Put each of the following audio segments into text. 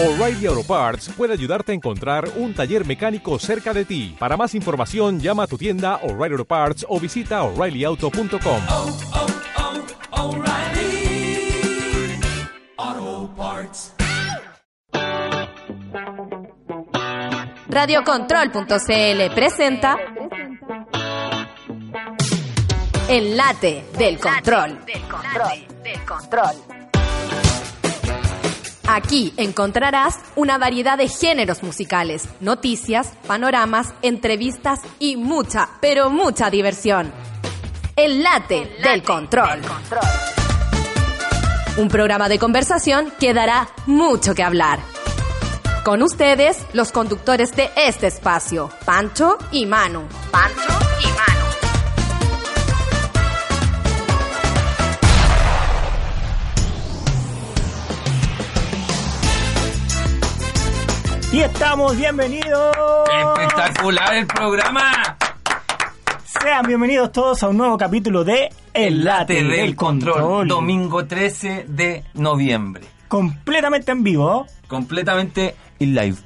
O'Reilly Auto Parts puede ayudarte a encontrar un taller mecánico cerca de ti. Para más información, llama a tu tienda O'Reilly Auto Parts o visita oreillyauto.com. oh, oh, O'Reilly Auto Parts. Radiocontrol.cl presenta El late del control. Aquí encontrarás una variedad de géneros musicales, noticias, panoramas, entrevistas y mucha, pero mucha diversión. El late, del, control. Un programa de conversación que dará mucho que hablar. Con ustedes, los conductores de este espacio, Pancho y Manu. Pancho Y estamos bienvenidos. Espectacular el programa. Sean bienvenidos todos a un nuevo capítulo de El Late del, Control. Domingo 13 de noviembre. Completamente en vivo. Completamente in live.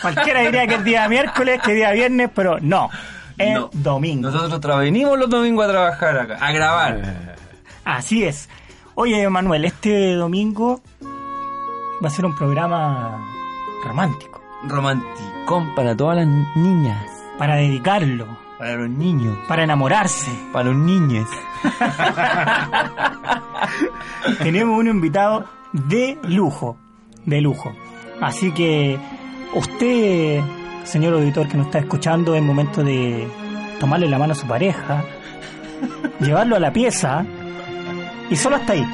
Cualquiera diría que es día miércoles, que día viernes, pero no. Es No. domingo. Nosotros venimos los domingos a trabajar acá, a grabar. Así es. Oye, Manuel, este domingo va a ser un programa romántico. Romanticón para todas las niñas. Para dedicarlo. Para los niños. Para enamorarse. Para los niños. Tenemos un invitado de lujo. De lujo. Así que usted, señor auditor que nos está escuchando, es momento de tomarle la mano a su pareja, llevarlo a la pieza y solo hasta ahí.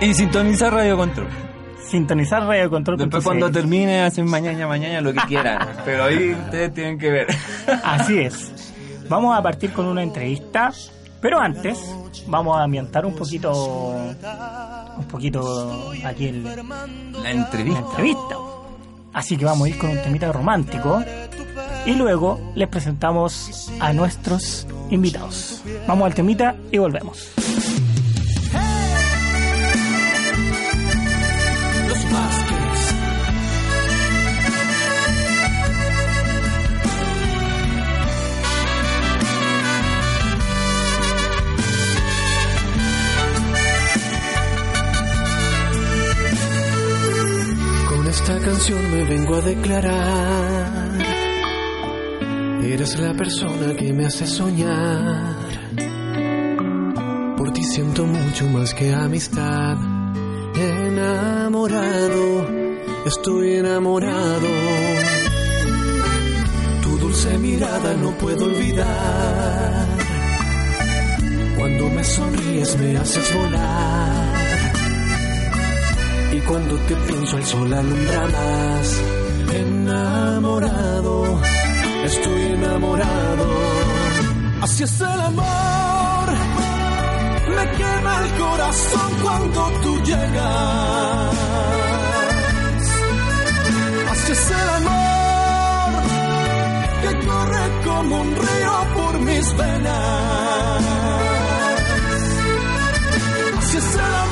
Y sintonizar Radio Control. Sintonizar Radio Control. Después cuando termine hacen mañana, mañana lo que quieran. Pero ahí ustedes tienen que ver. Así es. Vamos a partir con una entrevista, pero antes vamos a ambientar un poquito, un poquito aquí el, La entrevista. Así que vamos a ir con un temita romántico y luego les presentamos a nuestros invitados. Vamos al temita y volvemos. Esta canción me vengo a declarar. Eres la persona que me hace soñar. Por ti siento mucho más que amistad. Enamorado, estoy enamorado. Tu dulce mirada no puedo olvidar. Cuando me sonríes me haces volar. Cuando te pienso el sol alumbra más. Enamorado, estoy enamorado. Así es el amor. Me quema el corazón cuando tú llegas. Así es el amor que corre como un río por mis venas. Así es el amor.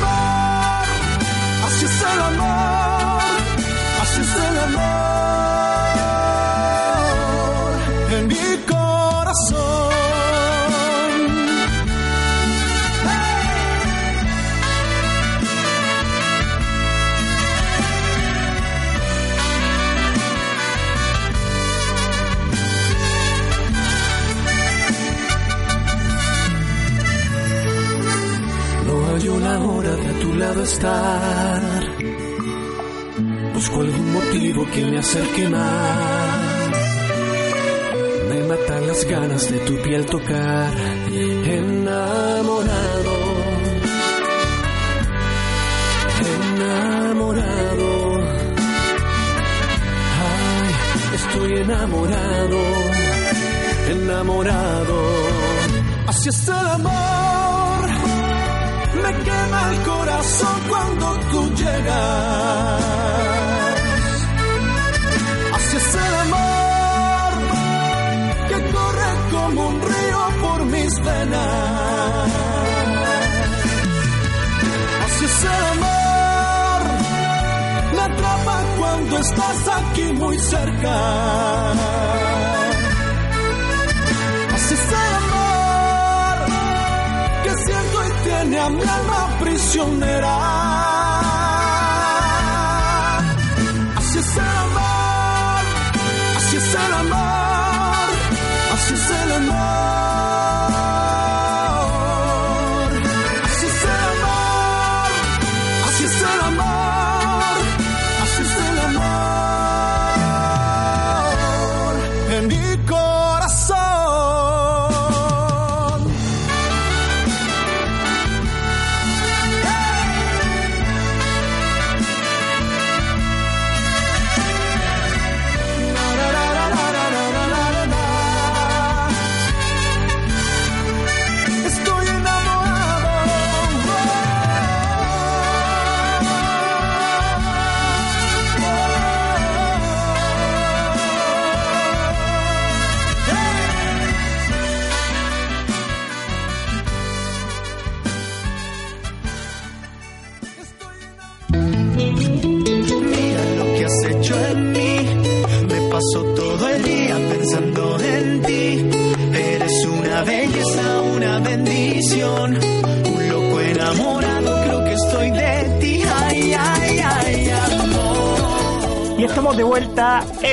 Acerque más. Me matan las ganas de tu piel tocar. Muy cerca. Así es el amor que siento y tiene a mi alma prisionera.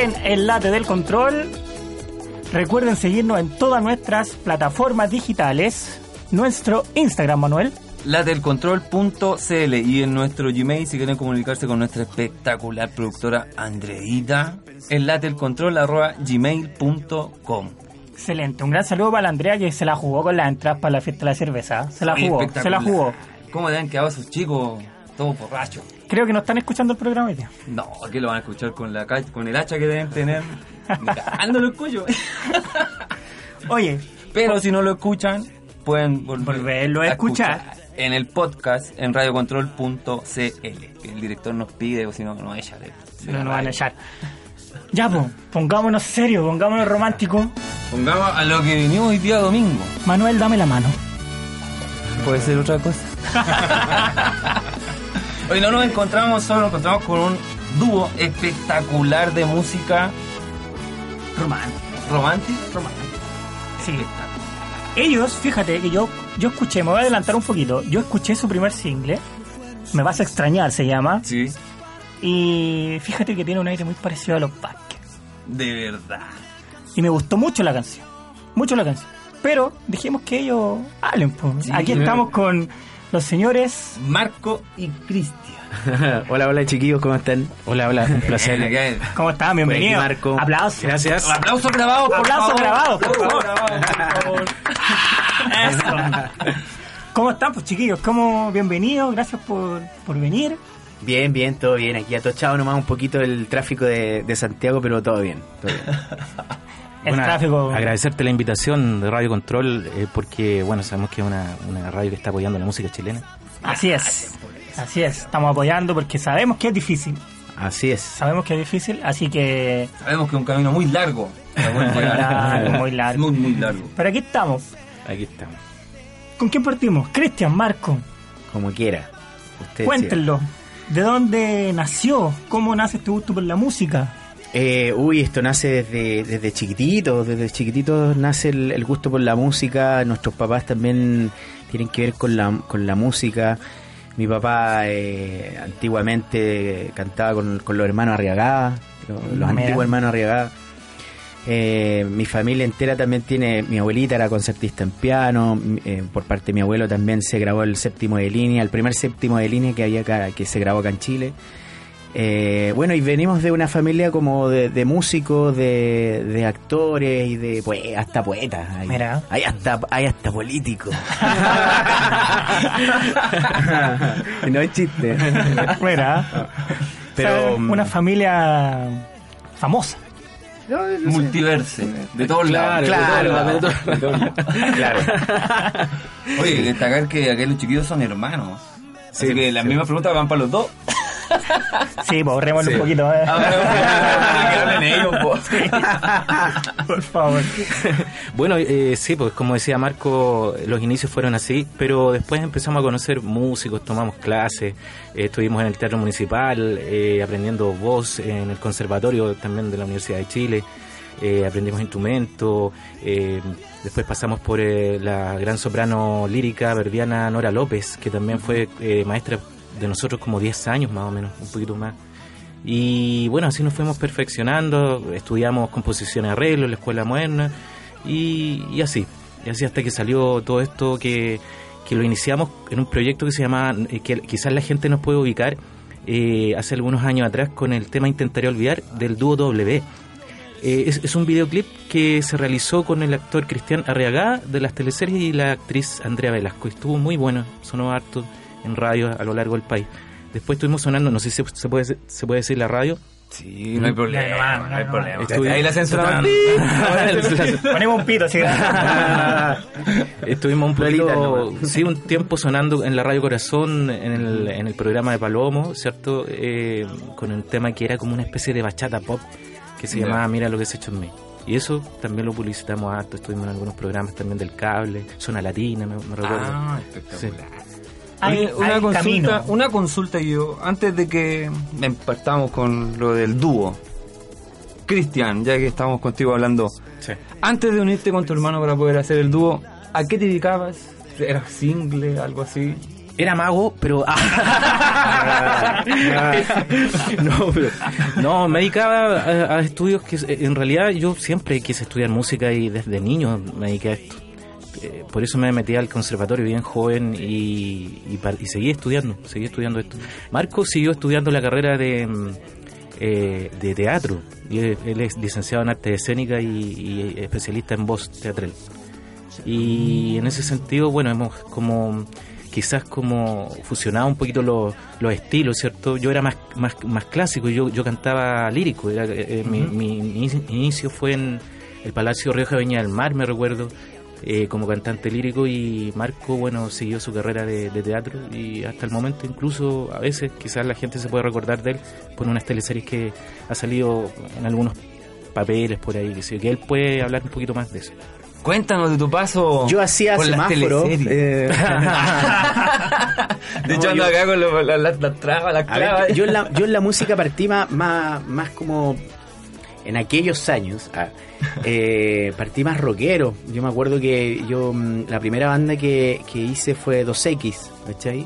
En El Late del Control. Recuerden seguirnos en todas nuestras plataformas digitales. Nuestro Instagram, Manuel. Latelcontrol.cl y en nuestro Gmail si quieren comunicarse con nuestra espectacular productora Andreita en latelcontrol.gmail.com Excelente. Un gran saludo para la Andrea que se la jugó con las entradas para la fiesta de la cerveza. Se la jugó, se la jugó. ¿Cómo le han quedado esos chicos todos borrachos? Creo que no están escuchando el programa hoy día. No, aquí lo van a escuchar con la con el hacha que deben tener. Ando lo escucho. Oye, Pero si no lo escuchan, pueden volver Volverlo a escuchar. en el podcast en radiocontrol.cl. El director nos pide, o si no, echa de, de no nos van a echar. Ya, pues, pongámonos serios, pongámonos románticos. Pongamos a lo que vinimos hoy día domingo. Manuel, dame la mano. Puede ser otra cosa. Hoy no nos encontramos solo, nos encontramos con un dúo espectacular de música Romántico. romántica. Sí. Ellos, fíjate que yo, yo escuché, me voy a adelantar un poquito. Yo escuché su primer single. Me vas a extrañar, se llama. Sí, Y fíjate que tiene un aire muy parecido a los Vázquez. de verdad. Y me gustó mucho la canción. Mucho la canción. Pero dijimos que ellos hablen. pues. Sí, Aquí estamos con los señores. Marco y Cristian. hola, hola chiquillos, ¿cómo están? Hola, hola, un placer. ¿Cómo están? Bienvenidos. Marco. Aplausos. Gracias. Aplauso grabado, por Aplauso favor. grabado, por Aplauso favor. grabado, por favor. Eso. ¿Cómo están, pues chiquillos? ¿Cómo? Bienvenidos. Gracias por, por venir. Bien, bien, todo bien. Aquí atochado nomás un poquito el tráfico de, de Santiago, pero todo bien. Todo bien. El Bueno, tráfico. Agradecerte la invitación de Radio Control, eh, porque bueno, sabemos que es una, una radio que está apoyando la música chilena. Así es. Así es. Estamos apoyando porque sabemos que es difícil. Así es. Sabemos que es difícil, así que. Sabemos que es un camino muy largo. Muy largo, muy largo. Muy, muy largo. Pero aquí estamos. Aquí estamos. ¿Con quién partimos? Cristian, Marco. Como quiera. Usted Cuéntenlo. ¿De dónde nació? ¿Cómo nace este gusto por la música? Eh, uy, esto nace desde, desde chiquitito, desde chiquitito nace el, el gusto por la música, nuestros papás también tienen que ver con la, con la música. Mi papá eh, antiguamente cantaba con, con los hermanos Arriagada, los, antiguos hermanos Arriagada. Eh, mi familia entera también tiene, mi abuelita era concertista en piano, eh, por parte de mi abuelo también se grabó el séptimo de línea, el primer séptimo de línea que había acá, que se grabó acá en Chile. Eh, bueno, y venimos de una familia como de, de músicos, de, de actores y de pues, hasta poetas. Hay, Mira. hay hasta, hay hasta políticos. no es chiste. Mira. Pero, O sea, una familia famosa. Multiverse. De todos lados. claro, claro. Oye, destacar que aquellos chiquillos son hermanos. Así Sí, que las sí. mismas preguntas van para los dos. Sí, pues ahorrémosle Sí. un poquito. ¿eh? Ah, que hablen ellos, po. Por favor. Bueno, eh, sí, pues como decía Marco, los inicios fueron así, pero después empezamos a conocer músicos, tomamos clases, eh, estuvimos en el Teatro Municipal, eh, aprendiendo voz en el Conservatorio también de la Universidad de Chile, eh, aprendimos instrumentos, eh, después pasamos por eh, la gran soprano lírica verdiana Nora López, que también fue eh, maestra de nosotros como 10 años más o menos, un poquito más. Y bueno, así nos fuimos perfeccionando, estudiamos composición y arreglo en la escuela moderna y, así, y así hasta que salió todo esto que, que lo iniciamos en un proyecto que se llama, eh, que quizás la gente nos puede ubicar eh, hace algunos años atrás con el tema Intentaré Olvidar del dúo W. Eh, es, es un videoclip que se realizó con el actor Cristian Arriagada de las teleseries y la actriz Andrea Velasco. Estuvo muy bueno, sonó harto en radio a lo largo del país. Después estuvimos sonando, no sé si se puede, se puede decir la radio. Sí, no hay problema, No, no, no, hay problema. Estuvi- Ahí la censura. Ponemos un pito, así. Estuvimos un poquito, sí, un tiempo sonando en la Radio Corazón, en el, en el programa de Palomo, ¿cierto? Eh, con un tema que era como una especie de bachata pop que se llamaba Mira lo que se hecho en mí. Y eso también lo publicitamos harto, estuvimos en algunos programas también del cable, Zona Latina, me, me recuerdo. Ah, espectacular. Hay- una hay consulta, camino. una consulta yo, antes de que partamos con lo del dúo. Cristian, ya que estamos contigo hablando, Sí. antes de unirte con tu hermano para poder hacer el dúo, ¿a qué te dedicabas? ¿Eras single, algo así? Era mago, pero... no, pero- no, me dedicaba a, a estudios que en realidad yo siempre quise estudiar música y desde niño me dediqué a esto. Eh, por eso me metí al conservatorio bien joven y, y, y seguí estudiando, seguí estudiando esto. Marco siguió estudiando la carrera de, mm, eh, de teatro. Y él, él es licenciado en arte escénica y, y especialista en voz teatral. Y en ese sentido, bueno, hemos como quizás como fusionado un poquito los, los estilos, ¿cierto? Yo era más, más, más clásico, yo, yo cantaba lírico, era, eh, mi, inicio fue en el Palacio Rioja Viña del Mar, me recuerdo, eh, como cantante lírico y Marco, bueno, siguió su carrera de, de teatro y hasta el momento incluso a veces quizás la gente se puede recordar de él por unas teleseries que ha salido en algunos papeles por ahí, que, sé yo, que él puede hablar un poquito más de eso. Cuéntanos de tu paso. Yo hacía por las semáforo. teleseries. eh, de hecho, No, ando yo- acá con la- las las trabas, las ver, clavas. yo, en la, yo en la música partí más, más, más como en aquellos años, ah, eh, partí más rockero. Yo me acuerdo que yo mm, la primera banda que, que hice fue 2X, ¿cachai?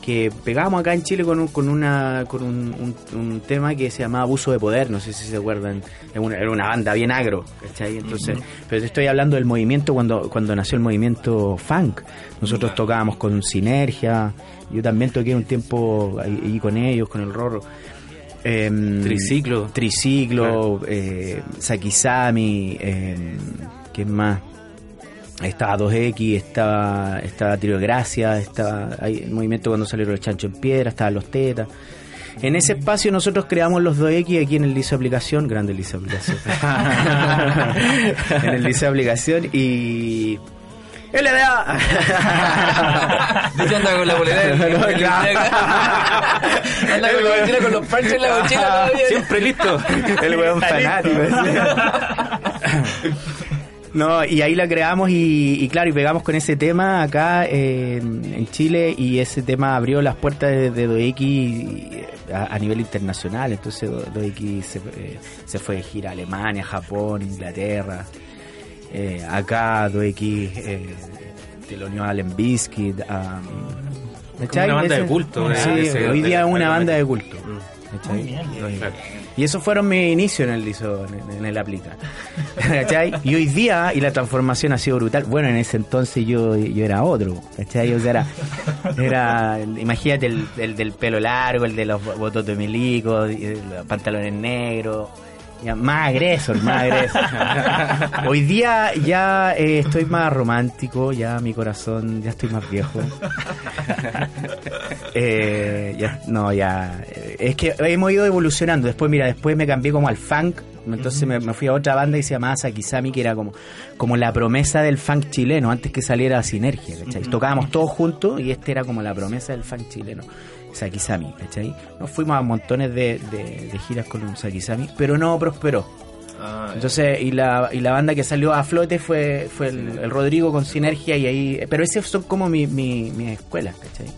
Que pegábamos acá en Chile con un, con una con un, un- un tema que se llamaba Abuso de Poder, no sé si se acuerdan. Era una, era una banda bien agro, ¿cachai? Entonces, pero te estoy hablando del movimiento cuando, cuando nació el movimiento funk. Nosotros tocábamos con Sinergia, yo también toqué un tiempo ahí, ahí con ellos, con el Rorro. Em, Triciclo. Triciclo, eh, Sakisami, eh, ¿qué más? Estaba 2X, estaba, estaba Trio de Gracia, estaba ahí el movimiento cuando salieron los Chancho en Piedra, estaban los Tetas. En ese espacio nosotros creamos los 2X aquí en el Liceo Aplicación, grande Liceo Aplicación. en el Liceo de Aplicación y... LDA. De hecho, anda con la bolera. del- No, del- claro. Anda con la mochila, con los parches en la mochila todavía. Siempre listo. El weón fanático. No, y ahí la creamos y, y claro, y pegamos con ese tema acá eh, en Chile y ese tema abrió las puertas de, de 2X a, a nivel internacional. Entonces 2X se, eh, se fue de gira a Alemania, Japón, Inglaterra. Eh, acá 2X eh, te lo unió a Allen Biscuit. a- ¿cachai? una banda Ese- de culto, Sí, hoy día es una banda de culto. Y esos fueron mis inicios en el liceo, en, en el aplica. ¿Cachai? Y hoy día, y la transformación ha sido brutal. Bueno, en ese entonces yo, yo era otro, ¿cachai? O sea, era, era imagínate el, el del pelo largo, el de los bototos de milico, y los pantalones negros. Ya, más agresor, más agresor. Hoy día ya eh, estoy más romántico, ya mi corazón, ya estoy más viejo. Eh, ya, no, ya. eh, Es que hemos ido evolucionando. Después, mira, después me cambié como al funk. Entonces me, me fui a otra banda y se llamaba Sakisami, que era como, como la promesa del funk chileno, antes que saliera Sinergia, ¿cachai? Tocábamos todos juntos y este era como la promesa del funk chileno. Sakisami, ¿cachai? Nos fuimos a montones de, de- de giras con Sakisami, pero no prosperó. Ah, Entonces, y la, y la banda que salió a flote fue, fue el, el Rodrigo con Sinergia y ahí... Pero esos son como mi, mi, mis escuelas, ¿cachai?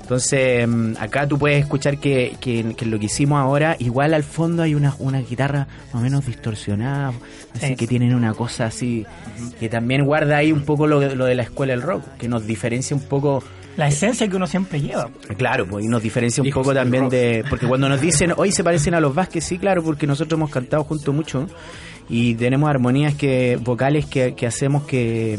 Entonces, mm, acá tú puedes escuchar que, que, que lo que hicimos ahora, igual al fondo hay una, una guitarra más o menos distorsionada, así Sí. que tienen una cosa así, que también guarda ahí un poco lo, lo de la escuela del rock, que nos diferencia un poco La esencia que uno siempre lleva. Claro, pues, y nos diferencia un poco también rock. de... Porque cuando nos dicen, hoy se parecen a los Vázquez, sí, claro, porque nosotros hemos cantado juntos mucho y tenemos armonías que vocales que, que hacemos que,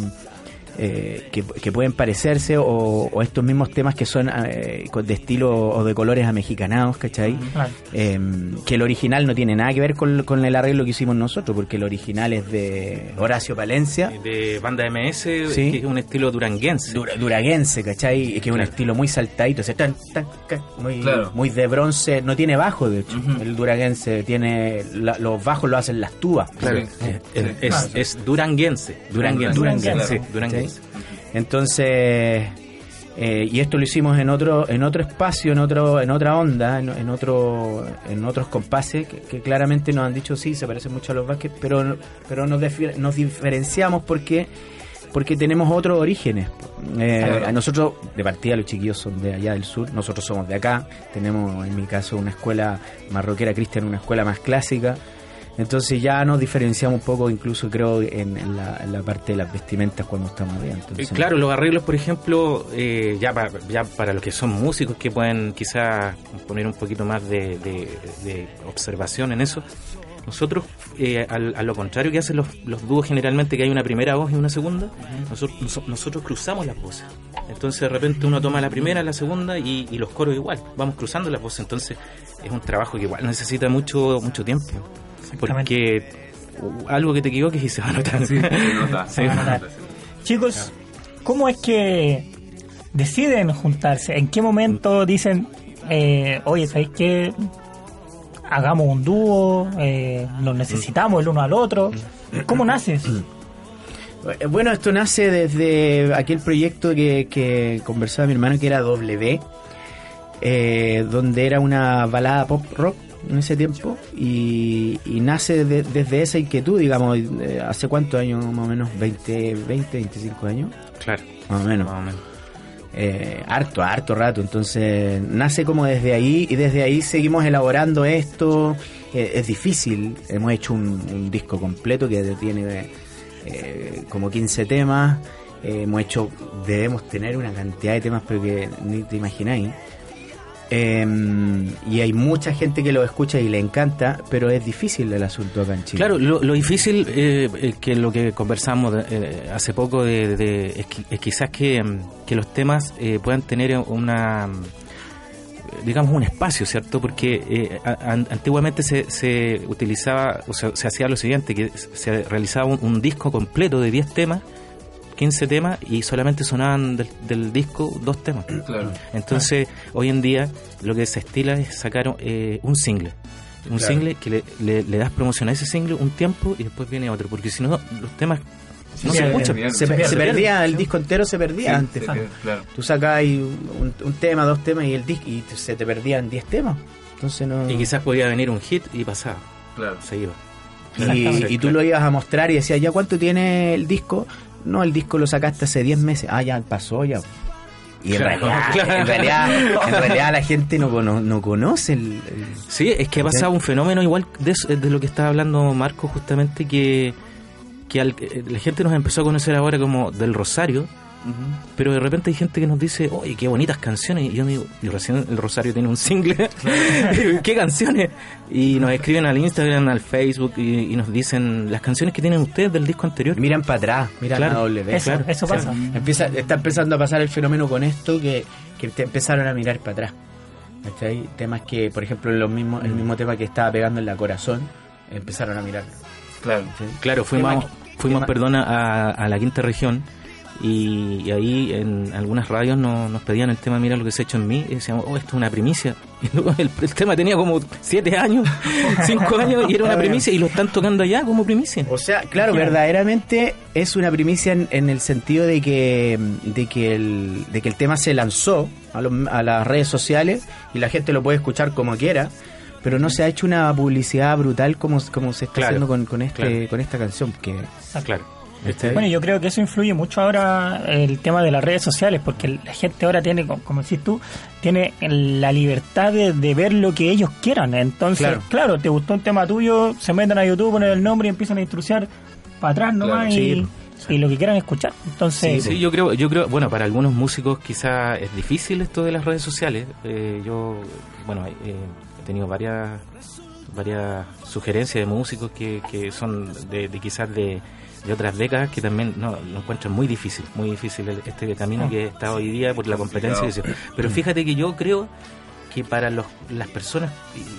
eh, que, que pueden parecerse o, o estos mismos temas que son eh, de estilo o de colores amexicanados, ¿cachai? Claro. Eh, que el original no tiene nada que ver con, con el arreglo que hicimos nosotros, porque el original es de Horacio Palencia. De banda MS, Sí. que es un estilo duranguense. Dura- duraguense, ¿cachai? Que es un Claro. estilo muy saltadito, o sea, tan, tan, ca- muy, Claro. muy de bronce, no tiene bajo, de hecho. El duraguense tiene, la- los bajos lo hacen las tubas. Claro. Es, es, es duranguense. Duranguense. Duranguense. Entonces, eh, y esto lo hicimos en otro, en otro espacio, en otro, en otra onda, en, en otro, en otros compases que, que claramente nos han dicho sí, se parece mucho a los Vázquez, pero, pero nos, diferenciamos porque porque tenemos otros orígenes. Eh, a nosotros, de partida, los chiquillos son de allá del sur, nosotros somos de acá. Tenemos, en mi caso, una escuela marroquera cristiana, una escuela más clásica. Entonces ya nos diferenciamos un poco, incluso creo, en, en la, en la parte de las vestimentas cuando estamos allá. Eh, Entonces, Claro, los arreglos, por ejemplo, eh, ya, para, ya para los que son músicos que pueden quizás poner un poquito más de, de- de observación en eso, nosotros, eh, al- a lo contrario que hacen los, los dúos generalmente, que hay una primera voz y una segunda, nosotros, noso- nosotros cruzamos las voces. Entonces de repente uno toma la primera, la segunda y, y los coros igual, vamos cruzando las voces. Entonces es un trabajo que igual necesita mucho, mucho tiempo. Porque uh, algo que te equivoques y se va a notar. Sí, se nota. Sí. Se nota, Chicos, ¿cómo es que deciden juntarse? ¿En qué momento dicen, eh, oye, ¿sabéis qué? Hagamos un dúo, eh, nos necesitamos el uno al otro. ¿Cómo naces? Eh, Bueno, esto nace desde aquel proyecto que, que conversaba mi hermano que era W, eh, donde era una balada pop rock en ese tiempo y, y nace de- desde esa inquietud, digamos, eh, hace cuántos años más o menos, 20, 20, 25 años, Claro, más o menos. más o menos. Eh, harto, harto rato. Entonces nace como desde ahí y desde ahí seguimos elaborando esto. Eh, es difícil. Hemos hecho un, un disco completo que tiene eh, como 15 temas. Hemos hecho, debemos tener una cantidad de temas, pero que ni te imagináis. Eh, y hay mucha gente que lo escucha y le encanta, pero es difícil el asunto acá en Chile. Claro, lo, difícil eh, que lo que conversamos eh, hace poco de, de- es, qui- es quizás que, mm, que los temas eh, puedan tener una digamos un espacio, ¿cierto? Porque eh, antiguamente se, se utilizaba, o sea, se hacía lo siguiente, que se realizaba un, un disco completo de 10 temas, 15 temas y solamente sonaban del, del disco dos temas. Claro. Entonces, hoy en día lo que se estila es sacar eh, un single. Un Claro. single que le, le- le das promoción a ese single un tiempo y después viene otro, porque si no, los temas no Sí, se se, escuchan. se, se se perdía, el disco entero se perdía antes. Sí, sí, claro. Tú sacabas un, un tema, dos temas y el disco y te- se te perdían 10 temas. Entonces no. Y quizás podía venir un hit y pasaba, Claro. se iba. Y, y tú lo ibas a mostrar y decías, ¿ya cuánto tiene el disco? No, el disco lo sacaste hace 10 meses. Ah, ya pasó ya. Y en, Claro, realidad, claro. en, realidad, en realidad la gente no, cono- no conoce el, el- Sí, es que ha pasado un fenómeno igual de, eso- de lo que estaba hablando Marco justamente que, que al- eh, la gente nos empezó a conocer ahora como del Rosario, pero de repente hay gente que nos dice, oye, qué bonitas canciones, y yo me digo, y recién el Rosario tiene un single, ¿qué canciones? Y nos escriben al Instagram, al Facebook, y, y nos dicen las canciones que tienen ustedes del disco anterior. Miran para atrás, miran Claro. a W. Eso, claro, eso pasa. Empieza, está empezando a pasar el fenómeno con esto que, que te empezaron a mirar para atrás. ¿Cachai? Temas que, por ejemplo, los mismos, el mismo tema que estaba pegando en la corazón, empezaron a mirarlo. Claro. ¿sí? Claro, fuimos, fuimos tema- perdona, a, a la quinta región y, y ahí en algunas radios no- nos pedían el tema Mira lo que se ha hecho en mí y decíamos, oh, esto es una primicia. Y luego el, el tema tenía como siete años, cinco años y era una primicia y lo están tocando allá como primicia. O sea, claro, verdaderamente es una primicia en, en el sentido de que, de que el, de que el tema se lanzó a, los- a las redes sociales y la gente lo puede escuchar como quiera, pero no se ha hecho una publicidad brutal como, como se está Claro, haciendo con, con, este, claro. con esta canción. Que, Claro. Bueno, yo creo que eso influye mucho ahora el tema de las redes sociales, porque la gente ahora tiene, co- como decís tú, tiene la libertad de, de ver lo que ellos quieran. Entonces, Claro. claro. te gustó un tema tuyo, se meten a YouTube, ponen el nombre y empiezan a instruciar para atrás nomás Claro, y, sí. y lo que quieran escuchar. Entonces, Sí, yo creo, yo creo, bueno, para algunos músicos quizá es difícil esto de las redes sociales. Eh, yo, bueno, eh, he tenido varias, varias sugerencias de músicos que, que son de, de quizás de, de otras décadas que también no, lo encuentran muy difícil, muy difícil este camino que está hoy día por la competencia. y. Pero fíjate que yo creo que para los, las personas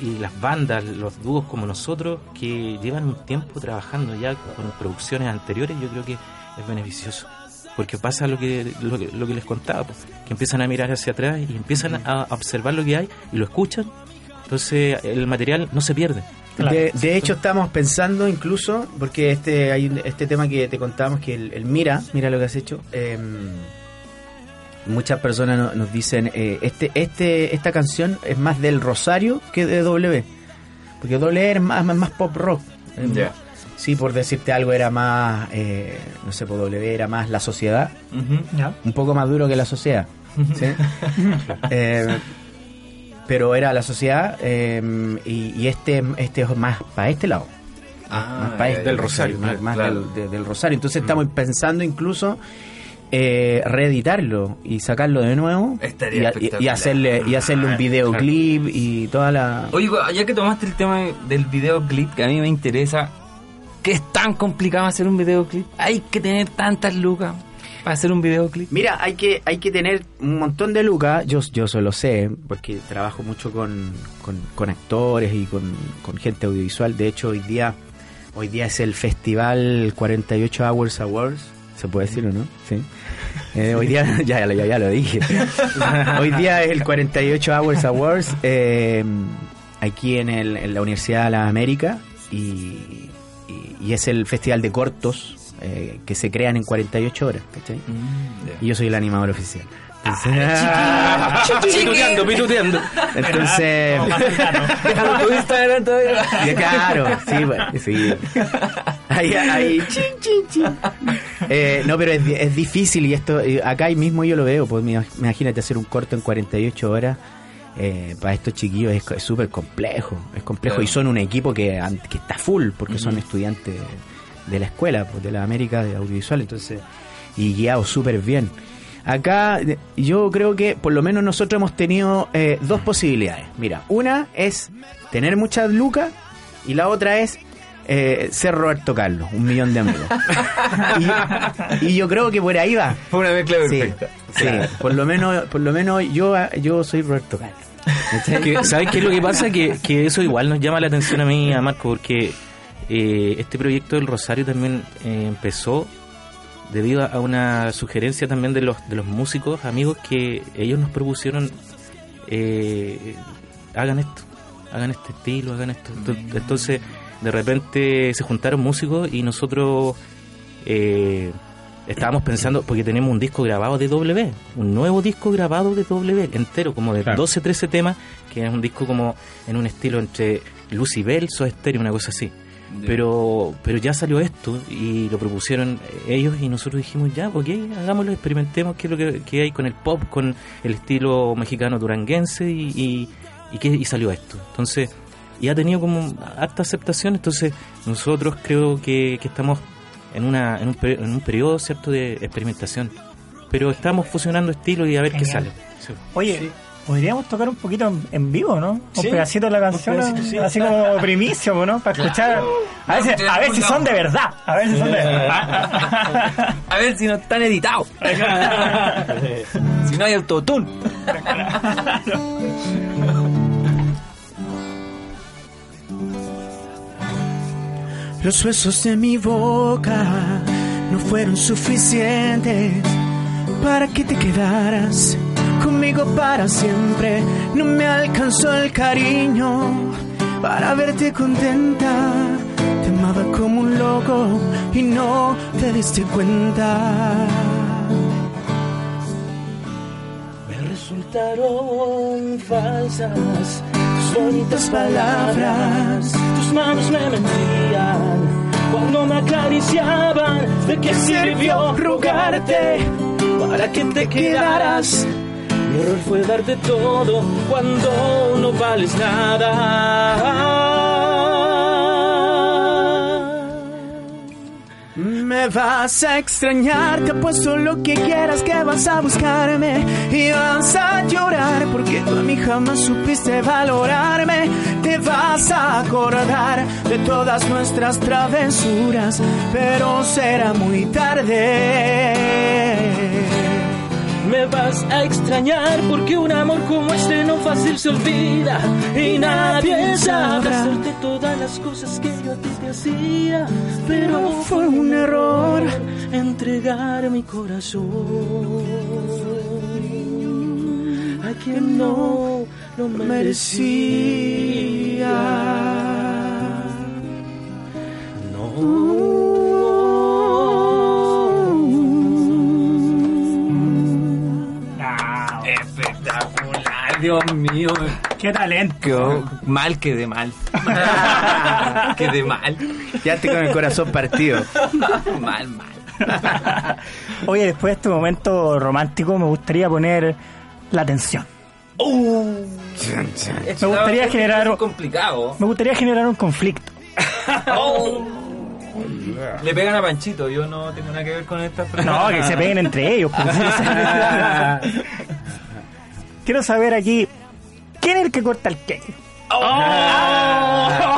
y, y las bandas, los dúos como nosotros, que llevan un tiempo trabajando ya con producciones anteriores, yo creo que es beneficioso. Porque pasa lo que, lo que, lo que les contaba, pues, que empiezan a mirar hacia atrás y empiezan a, a observar lo que hay y lo escuchan. Entonces el material no se pierde. De, de hecho, estamos pensando incluso, porque este hay un- este tema que te contábamos, que el, el Mira, mira lo que has hecho. eh, muchas personas no- nos dicen, eh, este este esta canción es más del Rosario que de W. Porque W era más, más, más pop rock. Eh, Ya. Sí, por decirte algo, era más, eh, no sé, por W era más la sociedad. Un poco más duro que la sociedad. ¿sí? Eh, pero era la sociedad eh, y, y este este es más para este lado. Más para este del Rosario, más, claro, más claro. del, de- del Rosario. Entonces estamos pensando incluso eh, reeditarlo y sacarlo de nuevo Estaría y, a- y- hacerle y hacerle un videoclip y toda la Oye, ya que tomaste el tema del videoclip, que a mí me interesa, ¿qué es tan complicado hacer un videoclip? Hay que tener tantas lucas para hacer un videoclip. Mira, hay que hay que tener un montón de lucas, yo, yo solo sé, porque trabajo mucho con, con, actores y con, con gente audiovisual. De hecho, hoy día hoy día es el festival 48 Hours Awards, se puede decir o no? Sí. Eh, hoy día, ya, ya, ya lo dije. hoy día es el 48 Hours Awards eh, aquí en, el, en la Universidad de las Américas y, y- y es el festival de cortos eh, que se crean en 48 horas. ¿cachai? Y yo soy el animador oficial. Entonces, Pituteando, pituteando. entonces Déjalo tu Instagram todavía. ya, claro, sí, bueno, sí. Ahí, ahí, chin, chin, chin. Eh, no, pero es, es difícil y esto, acá mismo yo lo veo, pues imagínate hacer un corto en 48 horas. eh, para estos chiquillos es súper complejo, es complejo Claro. y son un equipo que, que está full porque son estudiantes de la escuela, pues, de la América de audiovisual, entonces y guiados súper bien. Acá yo creo que por lo menos nosotros hemos tenido eh, dos posibilidades. Mira, una es tener muchas lucas y la otra es eh, ser Roberto Carlos, un millón de amigos. y, y yo creo que por ahí va. Fue una mezcla Sí, perfecta. sí, por lo menos, por lo menos yo, yo soy Roberto Carlos. ¿Sabes qué es lo que pasa? Que, que eso igual nos llama la atención a mí y a Marco, porque eh, este proyecto del Rosario también eh, empezó debido a una sugerencia también de los, de los músicos, amigos, que ellos nos propusieron, eh, hagan esto, hagan este estilo, hagan esto. Ento- Entonces, de repente se juntaron músicos y nosotros... eh, estábamos pensando, porque tenemos un disco grabado de W, un nuevo disco grabado de W, entero, como de Claro. 12, 13 temas, que es un disco como en un estilo entre Lucibel, Soda Stereo, una cosa así. Pero, pero ya salió esto y lo propusieron ellos y nosotros dijimos ya, ok, hagámoslo, experimentemos qué es lo que, que hay con el pop, con el estilo mexicano duranguense y, y, y, qué- y salió esto. Entonces, y ha tenido como harta aceptación, entonces nosotros creo que, que estamos en, una, en, un, peri- en un periodo cierto de experimentación. Pero estamos fusionando estilos y a ver qué Genial. sale. Sí. Oye, podríamos tocar un poquito en, en vivo, ¿no? Un Sí, pedacito de la canción, pedacito, sí. así como primicio, ¿no? Para escuchar. A ver, si, a ver si son de verdad. A ver si son de verdad. A ver si no están editados. si no hay autotune. Los huesos de mi boca no fueron suficientes para que te quedaras conmigo para siempre. No me alcanzó el cariño para verte contenta. Te amaba como un loco y no te diste cuenta. Resultado resultaron falsas. Tus bonitas palabras, tus manos me mentían. Cuando me acariciaban, ¿de qué sirvió rogarte para que te quedaras? Mi error fue darte todo cuando no vales nada. Me vas a extrañar, te apuesto lo que quieras que vas a buscarme y vas a llorar porque tú a mí jamás supiste valorarme. Te vas a acordar de todas nuestras travesuras, pero será muy tarde. Me vas a extrañar porque un amor como este no fácil se olvida. Y nadie sabrá hacerte todas las cosas que yo a ti te hacía, pero fue un error entregar mi corazón a quien no lo merecía. Espectacular, Dios mío. ¡Qué talento! Quedó mal, quedé mal. quedé mal. Quedaste con el corazón partido. Mal, mal. Oye, después de este momento romántico me gustaría poner la tensión. Me gustaría generar complicado. me gustaría generar un conflicto. Le pegan a Panchito, yo no tengo nada que ver con esta No, que se peguen entre ellos. pues. Quiero saber aquí quién es el que corta el cake.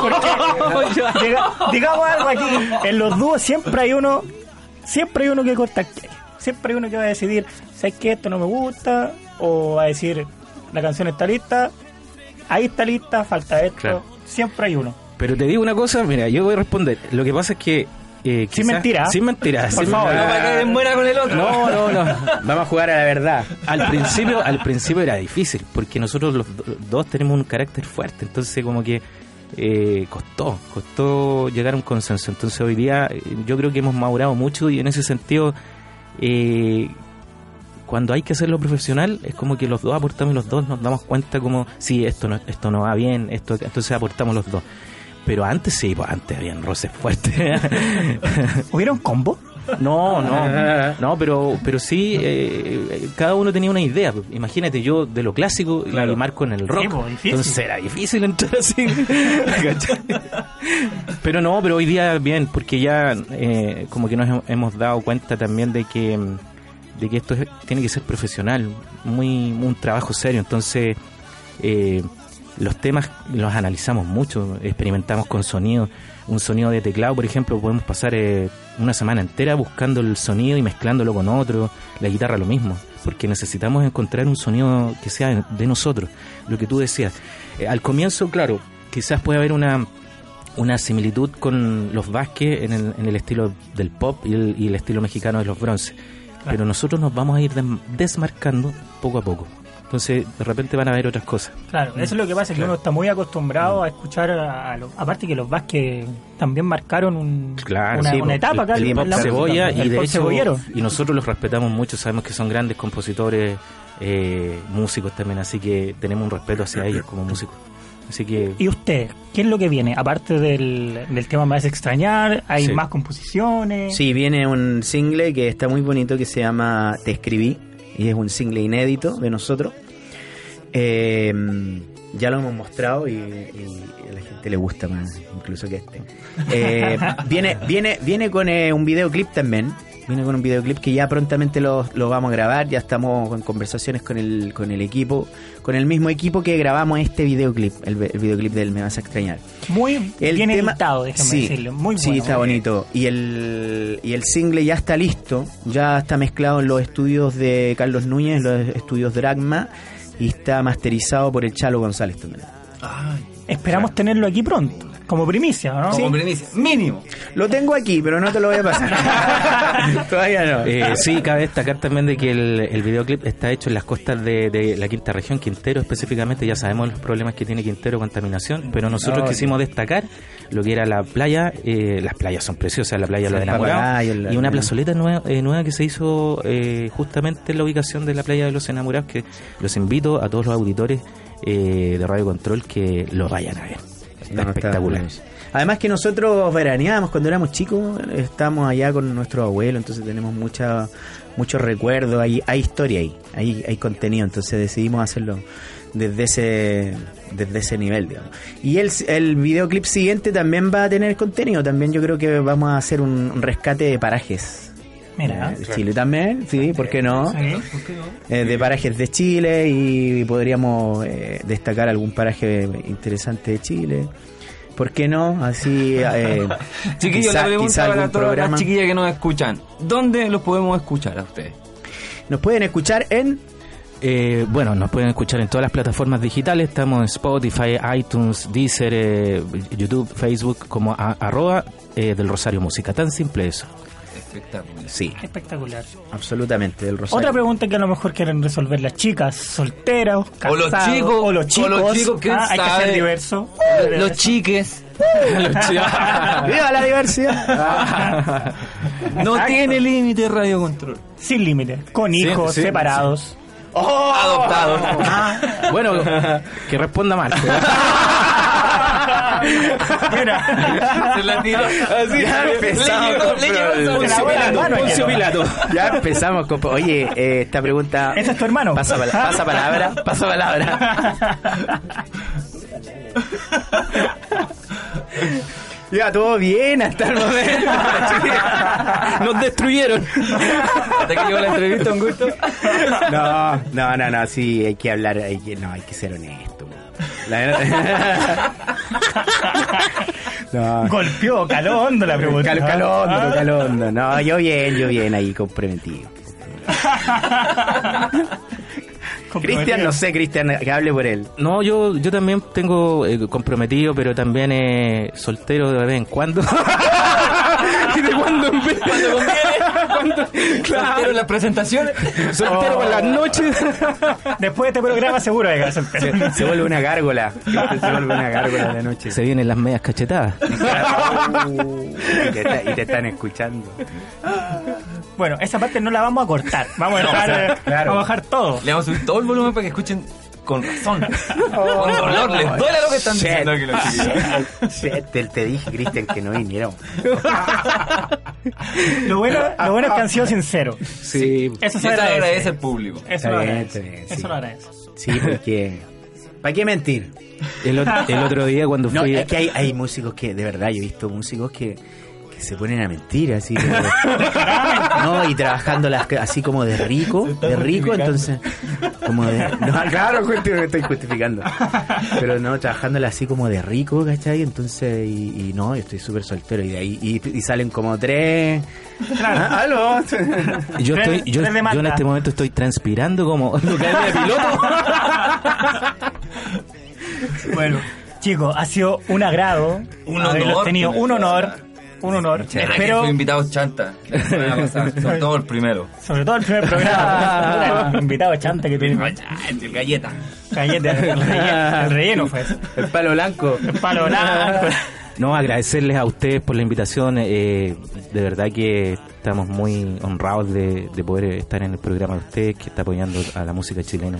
Porque, diga- digamos algo aquí, en los dúos siempre hay uno, siempre hay uno que corta el. Siempre hay uno que va a decidir, ¿sabes que esto no me gusta? O va a decir, la canción está lista, ahí está lista, falta esto. Claro. Siempre hay uno. Pero te digo una cosa, mira, yo voy a responder. Lo que pasa es que... eh, Sin mentira. Sin mentira. Por sin favor. mentira. No, para buena con el otro. No, no, no. Vamos a jugar a la verdad. Al principio, al principio era difícil, porque nosotros los do- dos tenemos un carácter fuerte, entonces como que eh, costó, costó llegar a un consenso. Entonces hoy día eh, yo creo que hemos madurado mucho y en ese sentido, eh, cuando hay que hacerlo profesional, es como que los dos aportamos y los dos nos damos cuenta como, sí, esto no, esto no va bien, esto entonces aportamos los dos. Pero antes sí, pues antes habían roces fuertes. ¿Hubiera un combo? No, no, no, pero, pero sí, eh, cada uno tenía una idea. Imagínate yo de lo clásico y Marco en el rock. Sí, pues. Entonces era difícil entrar así. pero no, pero hoy día bien, porque ya eh, como que nos hem- hemos dado cuenta también de que de que esto es- tiene que ser profesional, muy un trabajo serio. Entonces eh, los temas los analizamos mucho, experimentamos con sonido. Un sonido de teclado, por ejemplo, podemos pasar eh, una semana entera buscando el sonido y mezclándolo con otro. La guitarra lo mismo, porque necesitamos encontrar un sonido que sea de nosotros. Lo que tú decías. Eh, al comienzo, claro, quizás puede haber una una similitud con los Vázquez en el, en el estilo del pop y el, y el estilo mexicano de los bronces. Pero nosotros nos vamos a ir desmarcando poco a poco. Entonces, de repente van a haber otras cosas. Claro, eso es lo que pasa, que uno está muy acostumbrado a escuchar a, los... Aparte que los Vázquez también marcaron un, Claro, una, sí, una po, etapa acá el, la cebolla y de hecho y nosotros los respetamos mucho sabemos que son grandes compositores eh, músicos también así que tenemos un respeto hacia ellos como músicos así que ¿Y usted? ¿Qué es lo que viene? Aparte del, del tema más extrañar, ¿hay Sí. más composiciones? Sí, viene un single que está muy bonito que se llama Te escribí y es un single inédito de nosotros. Eh, ya lo hemos mostrado y, y a la gente le gusta más incluso que este. Eh, viene, viene, viene con eh, un videoclip también. Viene con un videoclip que ya prontamente lo, lo vamos a grabar. Ya estamos en conversaciones con el, con el equipo, con el mismo equipo que grabamos este videoclip, el, el videoclip del Me Vas a Extrañar. Muy El bien tema- editado, déjame sí. Muy Sí, bueno. está bonito. Y el, y el single ya está listo, ya está mezclado en los estudios de Carlos Núñez, los estudios Dragma, y está masterizado por el Chalo González también. Esperamos tenerlo aquí pronto, como primicia, ¿no? Como primicia, mínimo. Lo tengo aquí, pero no te lo voy a pasar. Todavía no. Eh, sí, cabe destacar también de que el, el videoclip está hecho en las costas de, de la quinta región, Quintero específicamente. Ya sabemos los problemas que tiene Quintero, contaminación, pero nosotros No, quisimos destacar lo que era la playa. eh, las playas son preciosas, la playa Sí, Los el Enamorados. La- y una plazoleta nueva, eh, nueva que se hizo eh, justamente en la ubicación de la playa de Los Enamorados, que los invito a todos los auditores eh, de Radio Control que lo vayan a ver. Está No, está espectacular. Además que nosotros veraneábamos cuando éramos chicos, estábamos allá con nuestro abuelo, entonces tenemos mucha, muchos recuerdos, hay, hay historia ahí, hay, hay contenido, entonces decidimos hacerlo desde ese, desde ese nivel, digamos. Y el, el videoclip siguiente también va a tener contenido, también yo creo que vamos a hacer un, un rescate de parajes. Mira. Eh, de Chile también, sí, ¿por qué no? Sí. Eh, de parajes de Chile y podríamos eh, destacar algún paraje interesante de Chile. ¿Por qué no? Así, eh, Chiquillos, quizá- la pregunta quizá para algún todas programa. las chiquillas que nos escuchan. ¿Dónde los podemos escuchar a ustedes? Nos pueden escuchar en Eh, bueno, nos pueden escuchar en todas las plataformas digitales. Estamos en Spotify, iTunes, Deezer, eh, YouTube, Facebook, como a- arroba eh, del Rosario Música. Tan simple eso. Espectacular. Sí, Espectacular. absolutamente, del Rosario. Otra pregunta que a lo mejor quieren resolver las chicas, solteras, O los casados, chicos, o los chicos, o los chicos, ¿quién Ah, hay que ser diverso. Los chiques. ¡Viva la diversidad! No Exacto. tiene límite Radio Control. Sin límite, con hijos, sí, separados. Adoptado. Bueno, que responda Marco. Mira, Se la tiró. Así. Ya empezamos Poncio Pilato. Poncio ya. Pilato. ya empezamos con... Oye, eh, esta pregunta... ese es tu hermano. Pasa, pala- pasa palabra, pasa palabra. Ya, todo bien hasta el momento. Nos destruyeron. Hasta que llegó la entrevista, un gusto. No, no, no, no, sí, hay que hablar, hay que, no, hay que ser honesto. La no. Golpeó, caló hondo la pregunta. Cal- calondo, Ah. calondo. No, yo bien, yo bien ahí comprometido. Cristian, no sé, Cristian, que hable por él. No, yo, yo también tengo eh, comprometido, pero también eh, soltero de vez en cuando. y de cuando en conviene. Cuando, Pero en las presentaciones. Soltero por las noches. Después de este programa seguro que Se, se vuelve una gárgola. Se vuelve una gárgola de la noche. Se vienen las medias cachetadas. y, te está- y te están escuchando. Bueno, esa parte no la vamos a cortar. Vamos a dejar, eh, claro. vamos a dejar todo. Le vamos a subir todo el volumen para que escuchen con razón. Con dolor. Les duele lo que están Shit, diciendo aquí los chiquillos. shit, shit. Te, te dije, Cristian, que no vinieron. Lo bueno, lo bueno es que han sido sinceros. Sí. Eso se eso agradece. agradece el público. Eso lo agradece. bien, Eso sí. lo agradece. Sí, porque... ¿Para qué mentir? El, el otro día cuando No, fui... es que hay, hay músicos que, de verdad, yo he visto músicos que, que se ponen a mentir así. no, y trabajando las, así como de rico, de rico, entonces, como de... No, claro, me estoy justificando. Pero no, trabajándola así como de rico, ¿cachai? Entonces, y, y no, yo estoy súper soltero y de ahí, y, y salen como tres... Ah, ¿Aló? Yo, estoy, yo, en este momento estoy transpirando como lo que hay de piloto. Bueno, chicos, ha sido un agrado Un haberlos honor tenido. Un honor. Un honor. Espero... Espero, Fue invitado chanta. Sobre todo el primero. sobre todo el primer programa, invitado chante que tuvimos. El galleta. Galleta, el relleno, el relleno fue eso. El palo blanco. El palo blanco. No, agradecerles a ustedes por la invitación. eh, de verdad que estamos muy honrados de, de poder estar en el programa de ustedes, que está apoyando a la música chilena.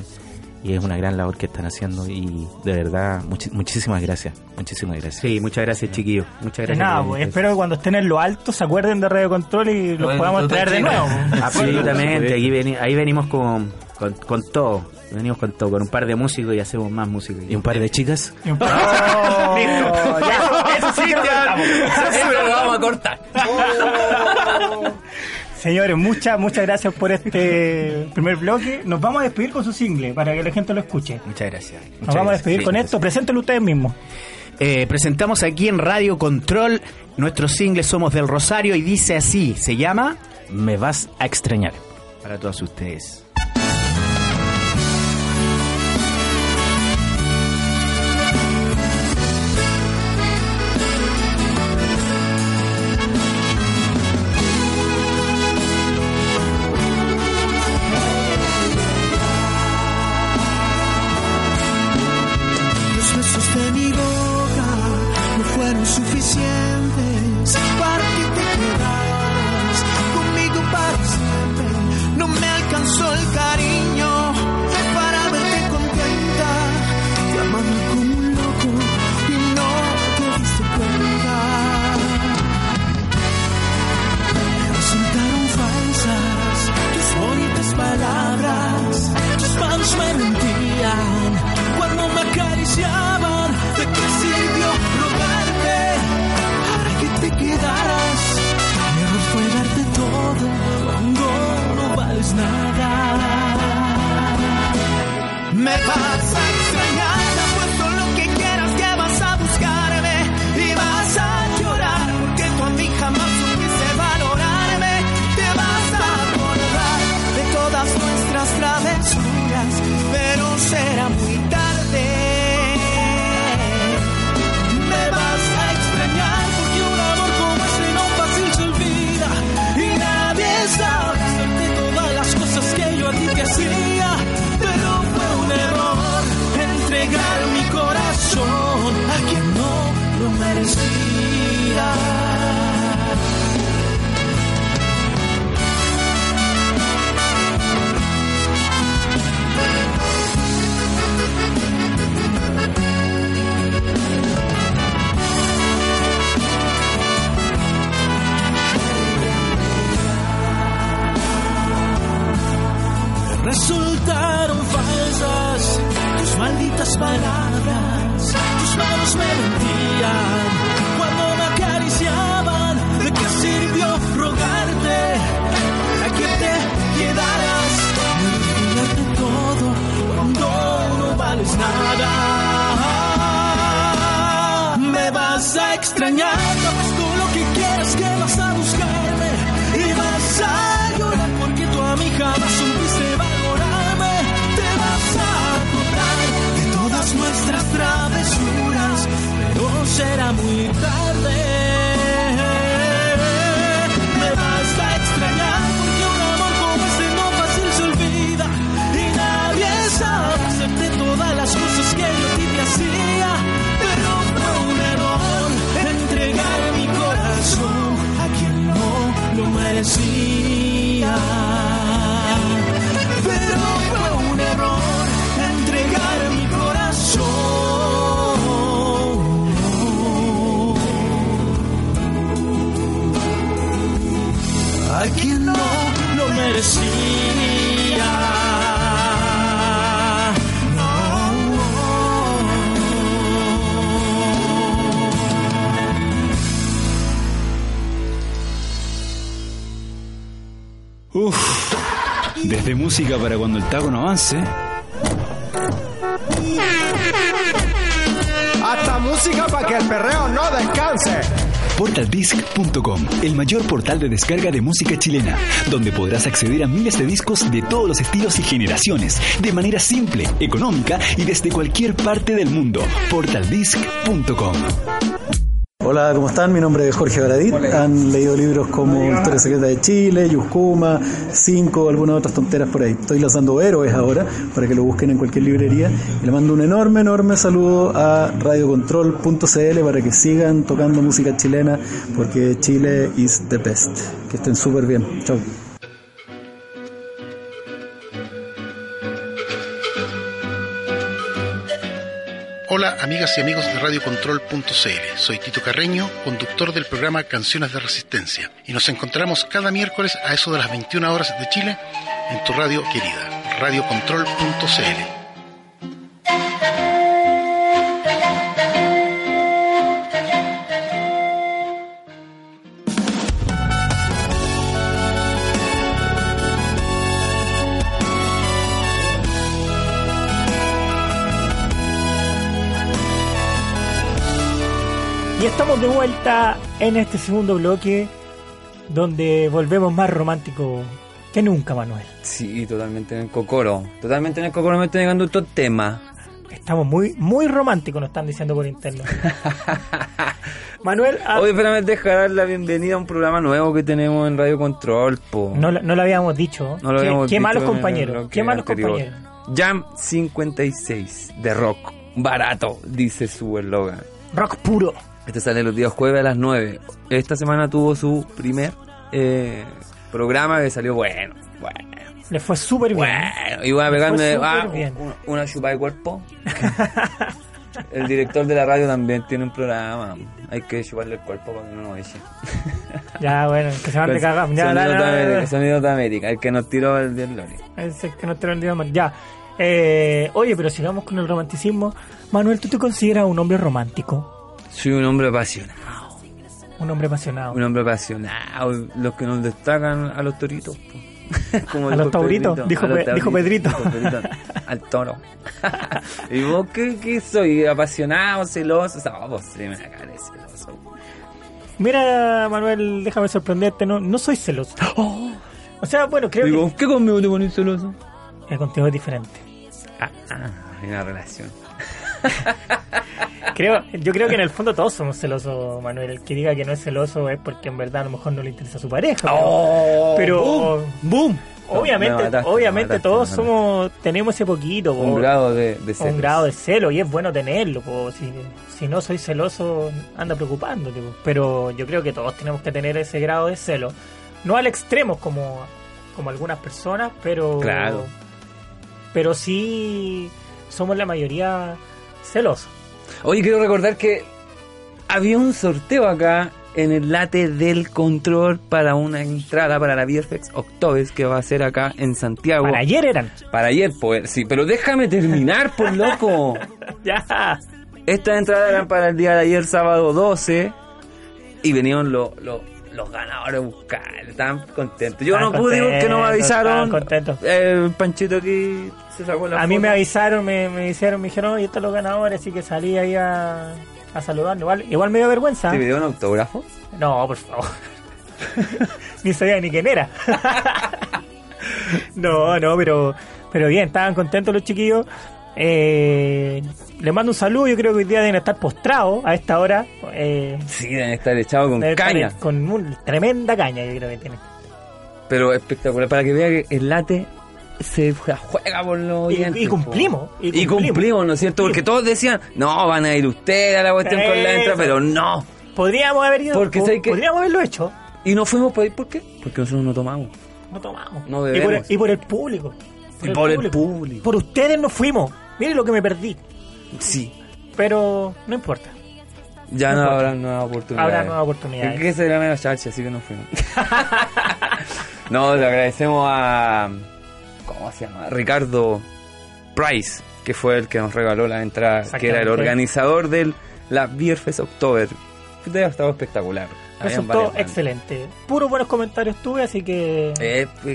Y es una gran labor que están haciendo. Y de verdad, muchísimas gracias. Muchísimas gracias. Sí, muchas gracias, chiquillos. Muchas De gracias. nada, pues, espero que cuando estén en lo alto se acuerden de Radio Control y los Bueno, podamos traer de nuevo. Absolutamente, aquí veni- ahí venimos con, con, con todo. Venimos con todo, con un par de músicos y hacemos más músicos. Y un par de chicas. Y un par- Listo. Ya, eso, sí que lo vamos a cortar. Señores, muchas, muchas gracias por este primer bloque. Nos vamos a despedir con su single para que la gente lo escuche. Muchas gracias. Nos Muchas vamos a despedir Sí, con esto. Preséntenlo ustedes mismos. Eh, presentamos aquí en Radio Control nuestro single Somos del Rosario y dice así, se llama Me vas a extrañar. para todos ustedes. Resultaron falsas tus malditas palabras, tus manos me mentían cuando me acariciaban. ¿De qué sirvió rogarte a que te quedaras? Me olvidaste todo cuando no vales nada. Me vas a extrañar, Uf, desde música para cuando el taco no avance. Hasta música para que el perreo no descanse. Portaldisc.com, el mayor portal de descarga de música chilena, donde podrás acceder a miles de discos de todos los estilos y generaciones, de manera simple, económica y desde cualquier parte del mundo. Portaldisc.com. Hola, ¿cómo están? Mi nombre es Jorge Baradit. Han leído libros como Historia Secreta de Chile, Yuscuma, Cinco, algunas otras tonteras por ahí. Estoy lanzando héroes ahora para que lo busquen en cualquier librería. Y le mando un enorme, enorme saludo a radiocontrol.cl para que sigan tocando música chilena porque Chile is the best. Que estén súper bien. Chau. Hola amigas y amigos de radiocontrol.cl, soy Tito Carreño, conductor del programa Canciones de Resistencia, y nos encontramos cada miércoles a eso de las 21 horas de Chile en tu radio querida, radiocontrol.cl. Y estamos de vuelta en este segundo bloque donde volvemos más románticos que nunca, Manuel. Sí, totalmente en el cocoro. Totalmente en el cocoro me estoy llegando estos temas. Estamos muy muy románticos, nos están diciendo por interno. Manuel, ah, Oye, espérame, dejar dar la bienvenida a un programa nuevo que tenemos en Radio Control, po. no, no lo habíamos dicho. No lo qué habíamos qué dicho malos compañeros. Qué malos anterior. compañeros. Jam 56 de rock. Barato, dice su eslogan. Rock puro. Este sale los días jueves a las 9. Esta semana tuvo su primer eh, programa que salió bueno. Bueno. Le fue súper bien. Bueno, y voy a Le pegarme ah, bien. una, una chupa de cuerpo. el director de la radio también tiene un programa. Hay que chuparle el cuerpo para que no nos eche. Ya, bueno, que se van de cagar. Ya, Sonidos dale, de América, dale. Sonidos de América, el que nos tiró el del Lori. Ese que no te lo olvidó mal. Ya. Eh, oye, pero sigamos con el romanticismo. Manuel, ¿tú te consideras un hombre romántico? Soy un hombre apasionado. Un hombre apasionado. Un hombre apasionado. Los que nos destacan a los toritos. Como A los tauritos, Pedrito, dijo a los dijo Pedrito. dijo Pedrito, al toro. ¿Y vos qué, qué soy? ¿Apasionado? ¿Celoso? No, vos sí me cara de celoso. Mira, Manuel, déjame sorprenderte. No, no soy celoso. O sea, bueno, creo Digo, ¿qué conmigo te pones celoso? que contigo es diferente. Ah, ah, hay una relación. Creo, yo creo que en el fondo todos somos celosos, Manuel. El que diga que no es celoso es porque en verdad a lo mejor no le interesa a su pareja. Pero, Oh, pero boom, obviamente, mataste, obviamente mataste, todos somos, tenemos ese poquito, Un po, grado de, de un celos. grado de celo y es bueno tenerlo. po. Si, si no soy celoso, anda preocupándote. po. Pero yo creo que todos tenemos que tener ese grado de celo. No al extremo como, como algunas personas, pero Claro. pero sí somos la mayoría celosos. Oye, quiero recordar que había un sorteo acá en el late del control para una entrada para la Bierfex Octobes que va a ser acá en Santiago. Para ayer eran. Para ayer, pues, sí, pero déjame terminar, por loco. ya. Estas entradas eran para el día de ayer, sábado 12, y venían los, los, los ganadores a buscar. Estaban contentos. Yo Estaban no pude porque no me avisaron. Eh, Panchito aquí se sacó la A mí me avisaron, me, me hicieron, me dijeron, oye, están los ganadores, así que salí ahí a, a saludarlo. Igual, igual me dio vergüenza. ¿Te pidió un autógrafo? No, por favor. ni sabía ni quién era. no, no, pero, pero bien, estaban contentos los chiquillos. Eh, les mando un saludo, yo creo que hoy día deben estar postrados a esta hora. Eh, Sí, deben estar echados con deben estar caña. Con un- tremenda caña, yo creo que tienen. Pero espectacular, para que vea que el late se juega por los Y- oyentes, y cumplimos, y Y cumplimos. ¿no es cierto? Porque todos decían, no, van a ir ustedes a la cuestión con la entrada, Eso. pero no. Podríamos haber ido, Porque po- que- podríamos haberlo hecho. Y no fuimos por, ¿por qué? Porque nosotros no tomamos. No tomamos. No y, por el, y por el público. Y por el público. Por ustedes no fuimos. Miren lo que me perdí. Sí. Pero no importa. Ya No habrá nuevas oportunidades. Habrá nuevas oportunidades. Es que se llama la charcha, así que no fuimos. no, le agradecemos a. ¿Cómo se llama? Ricardo Price, que fue el que nos regaló la entrada, que era el organizador del la Beerfest October. Ha estado espectacular. Resultó excelente. Puros buenos comentarios tuve, así que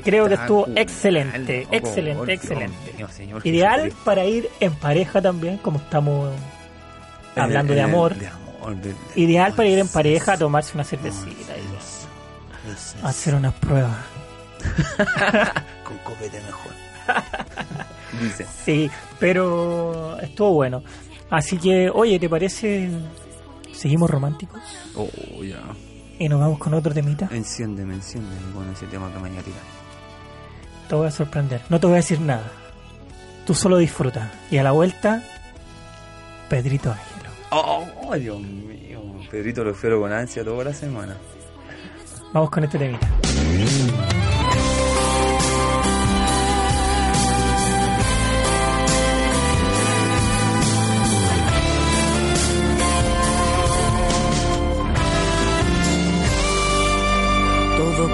creo que estuvo excelente, Oh, excelente, excelente. Señor Ideal para ir en pareja también, como estamos hablando de amor. de amor, de- de- Ideal para ir en pareja a tomarse una cervecita y hacer unas pruebas. Con copete mejor. Dice. Sí, pero estuvo bueno. Así que, oye, ¿te parece? ¿Seguimos románticos? Oh, ya. Y nos vamos con otro temita. Enciéndeme, enciéndeme con ese tema que me. Te voy a sorprender. No te voy a decir nada. Tú solo disfruta. Y a la vuelta, Pedrito Ángelo. Oh, Dios mío. Pedrito lo espero con ansia toda la semana. Vamos con este temita.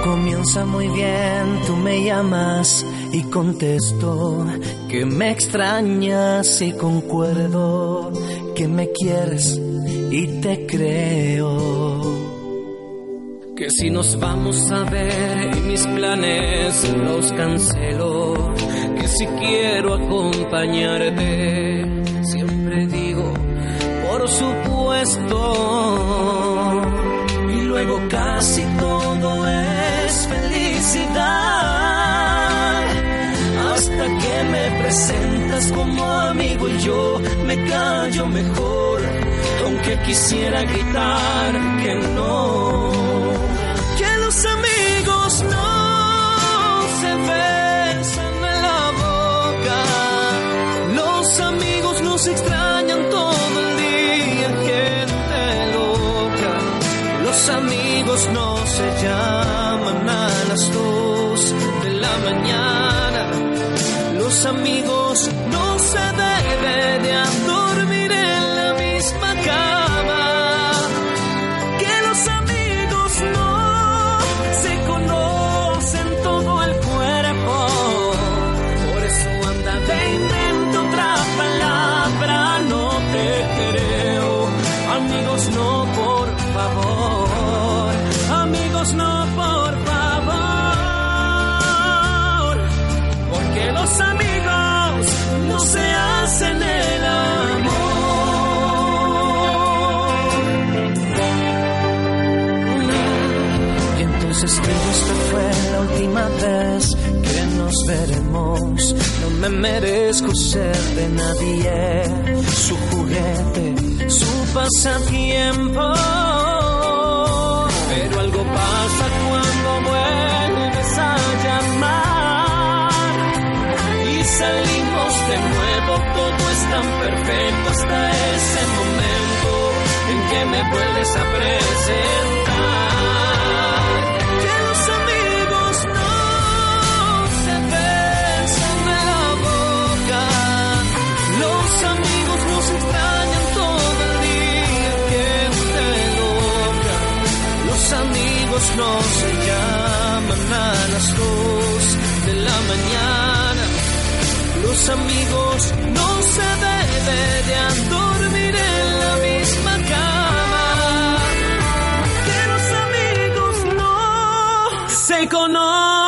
Comienza muy bien, tú me llamas y contesto que me extrañas y concuerdo que me quieres y te creo. Que si nos vamos a ver y mis planes los cancelo, que si quiero acompañarte, siempre digo, por supuesto. Y luego casi todo felicidad. Hasta que me presentas como amigo y yo me callo mejor, aunque quisiera gritar que no. Que los amigos no se besan en la boca. Los amigos nos extrañan todo el día, gente Los amigos no se llaman las dos de la mañana. Los amigos no se deben veremos. No me merezco ser de nadie, su juguete, su pasatiempo. Pero algo pasa cuando vuelves a llamar y salimos de nuevo. Todo es tan perfecto hasta ese momento en que me vuelves a presentar. No se llaman a las dos de la mañana. Los amigos no se deben de dormir en la misma cama. Que los amigos no se conocen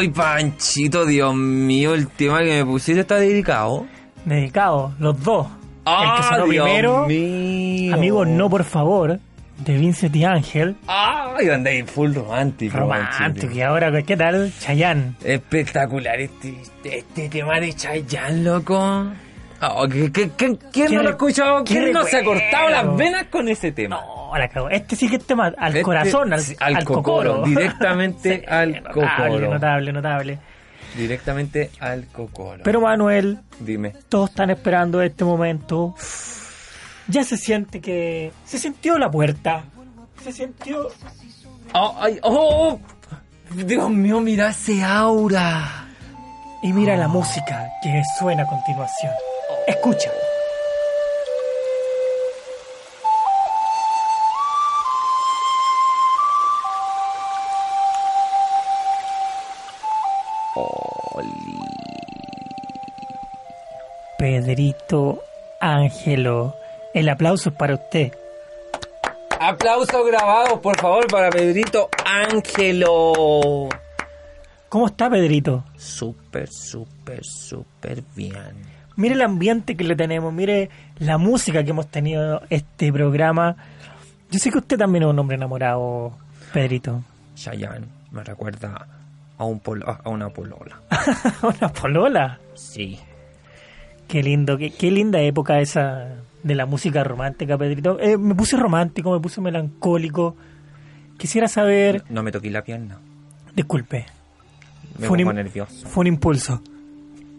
¡ay, Panchito, Dios mío! El tema que me pusiste está dedicado. Dedicado, los dos. Ah, el que sonó Dios primero, mío. Amigos, no por favor, de Vincent y Ángel. ¡Ay, andáis full romántico! Romántico. Y ahora, ¿qué tal? Chayanne. Espectacular este, este tema de Chayanne, loco. Oh, ¿qué- qué- qué- ¿Quién no lo ha re- escuchado? qué ¿Quién no se ha cortado las venas con ese tema? No, la cago. Este sí que es tema al Este- corazón, al, sí, al, cocoro. Directamente al Notable, cocoro. notable, notable. Directamente al cocoro. Pero Manuel, Dime. todos están esperando este momento. Ya se siente que... Se sintió la puerta. Se sintió... Oh, ay, oh, Dios mío, mira ese aura. Y mira la música que suena a continuación. Escucha. Pedrito Ángelo, el aplauso es para usted. Aplausos grabados, por favor, para Pedrito Ángelo. ¿Cómo está Pedrito? Súper, súper, súper bien. Mire el ambiente que le tenemos, mire la música que hemos tenido este programa. Yo sé que usted también es un hombre enamorado, Pedrito. Chayanne me recuerda a, un polo- a una polola. Una polola. Sí. Qué lindo, qué, qué linda época esa de la música romántica, Pedrito. Eh, me puse romántico, me puse melancólico. Quisiera saber... No me toqué la pierna. Disculpe. Me Fue un nervioso. Fue un impulso.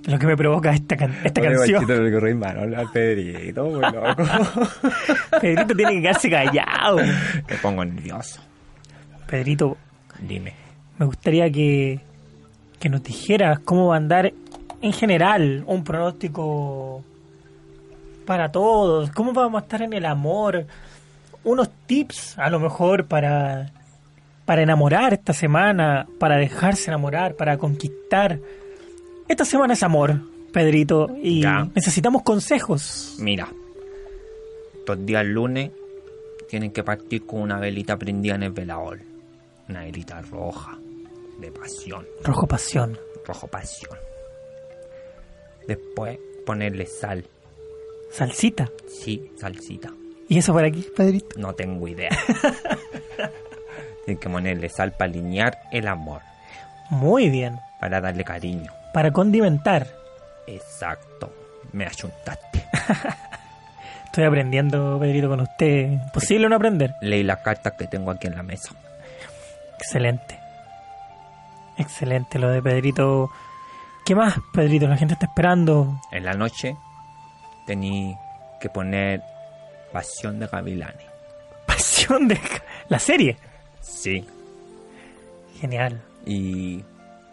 Lo que me provoca esta, can- esta canción. le corrí mano al Pedrito, muy loco. Pedrito tiene que quedarse callado. me pongo nervioso. Pedrito, Dime. me gustaría que, que nos dijeras cómo va a andar en general un pronóstico para todos. ¿Cómo vamos a estar en el amor? Unos tips, a lo mejor, para, para enamorar esta semana, para dejarse enamorar, para conquistar. Esta semana es amor. Pedrito, y Ya. necesitamos consejos. Mira, los días lunes tienen que partir con una velita prendida en el velador. Una velita roja, de pasión, Rojo pasión. rojo pasión. Después ponerle sal. Salsita. Sí, salsita. ¿Y eso para aquí, Pedrito? No tengo idea. Tienen que ponerle sal para alinear el amor, Muy bien. para darle cariño. Para condimentar. Exacto. Me ayuntaste. Estoy aprendiendo, Pedrito, con usted. Posible no aprender. Leí las cartas que tengo aquí en la mesa. Excelente. Excelente lo de Pedrito. ¿Qué más, Pedrito? La gente está esperando. En la noche tení que poner Pasión de Gavilanes. Pasión de la serie. Sí. Genial. Y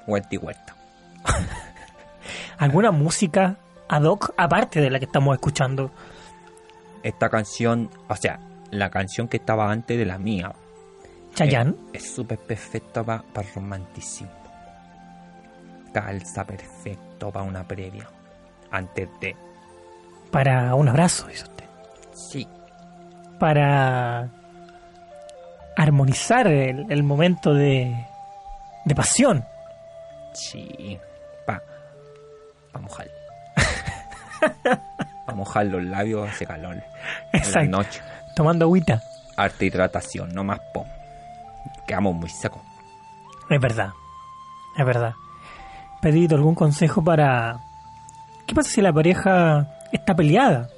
Huerta y Huerta. ¿Alguna música ad hoc aparte de la que estamos escuchando? Esta canción, o sea, la canción que estaba antes de la mía. Chayanne. Es súper perfecta para el romanticismo. Calza perfecto para una previa. Antes de. Para un abrazo, dice usted. Sí. Para armonizar el, el momento de, de pasión. Sí. Pa mojar. mojar los labios hace calor. En la Exacto. noche. Tomando agüita. Harta hidratación, no más pom. Quedamos muy secos. Es verdad. Es verdad. Pedrito, ¿algún consejo para... ¿Qué pasa si la pareja está peleada?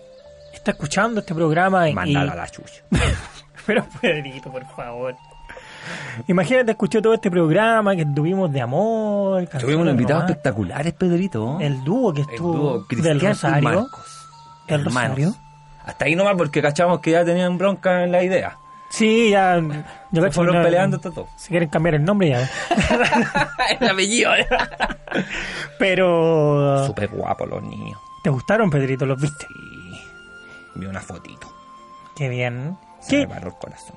Está escuchando este programa y... Mandala a la chucha. Pero Pedrito, por favor. Imagínate, escuchó todo este programa que tuvimos de amor. Tuvimos unos invitados espectaculares, Pedrito. El dúo que estuvo dúo del Cristian y Rosario. Marcos. Del Hermanos. Rosario. Hasta ahí nomás porque cachamos que ya tenían bronca en la idea. Sí, ya. Yo Se fueron ya- peleando hasta todo. Si quieren cambiar el nombre ya. el apellido. Pero. Súper guapos los niños. ¿Te gustaron, Pedrito? ¿Los viste? Vi una fotito. Qué bien. Se ¿Qué? me paró el corazón.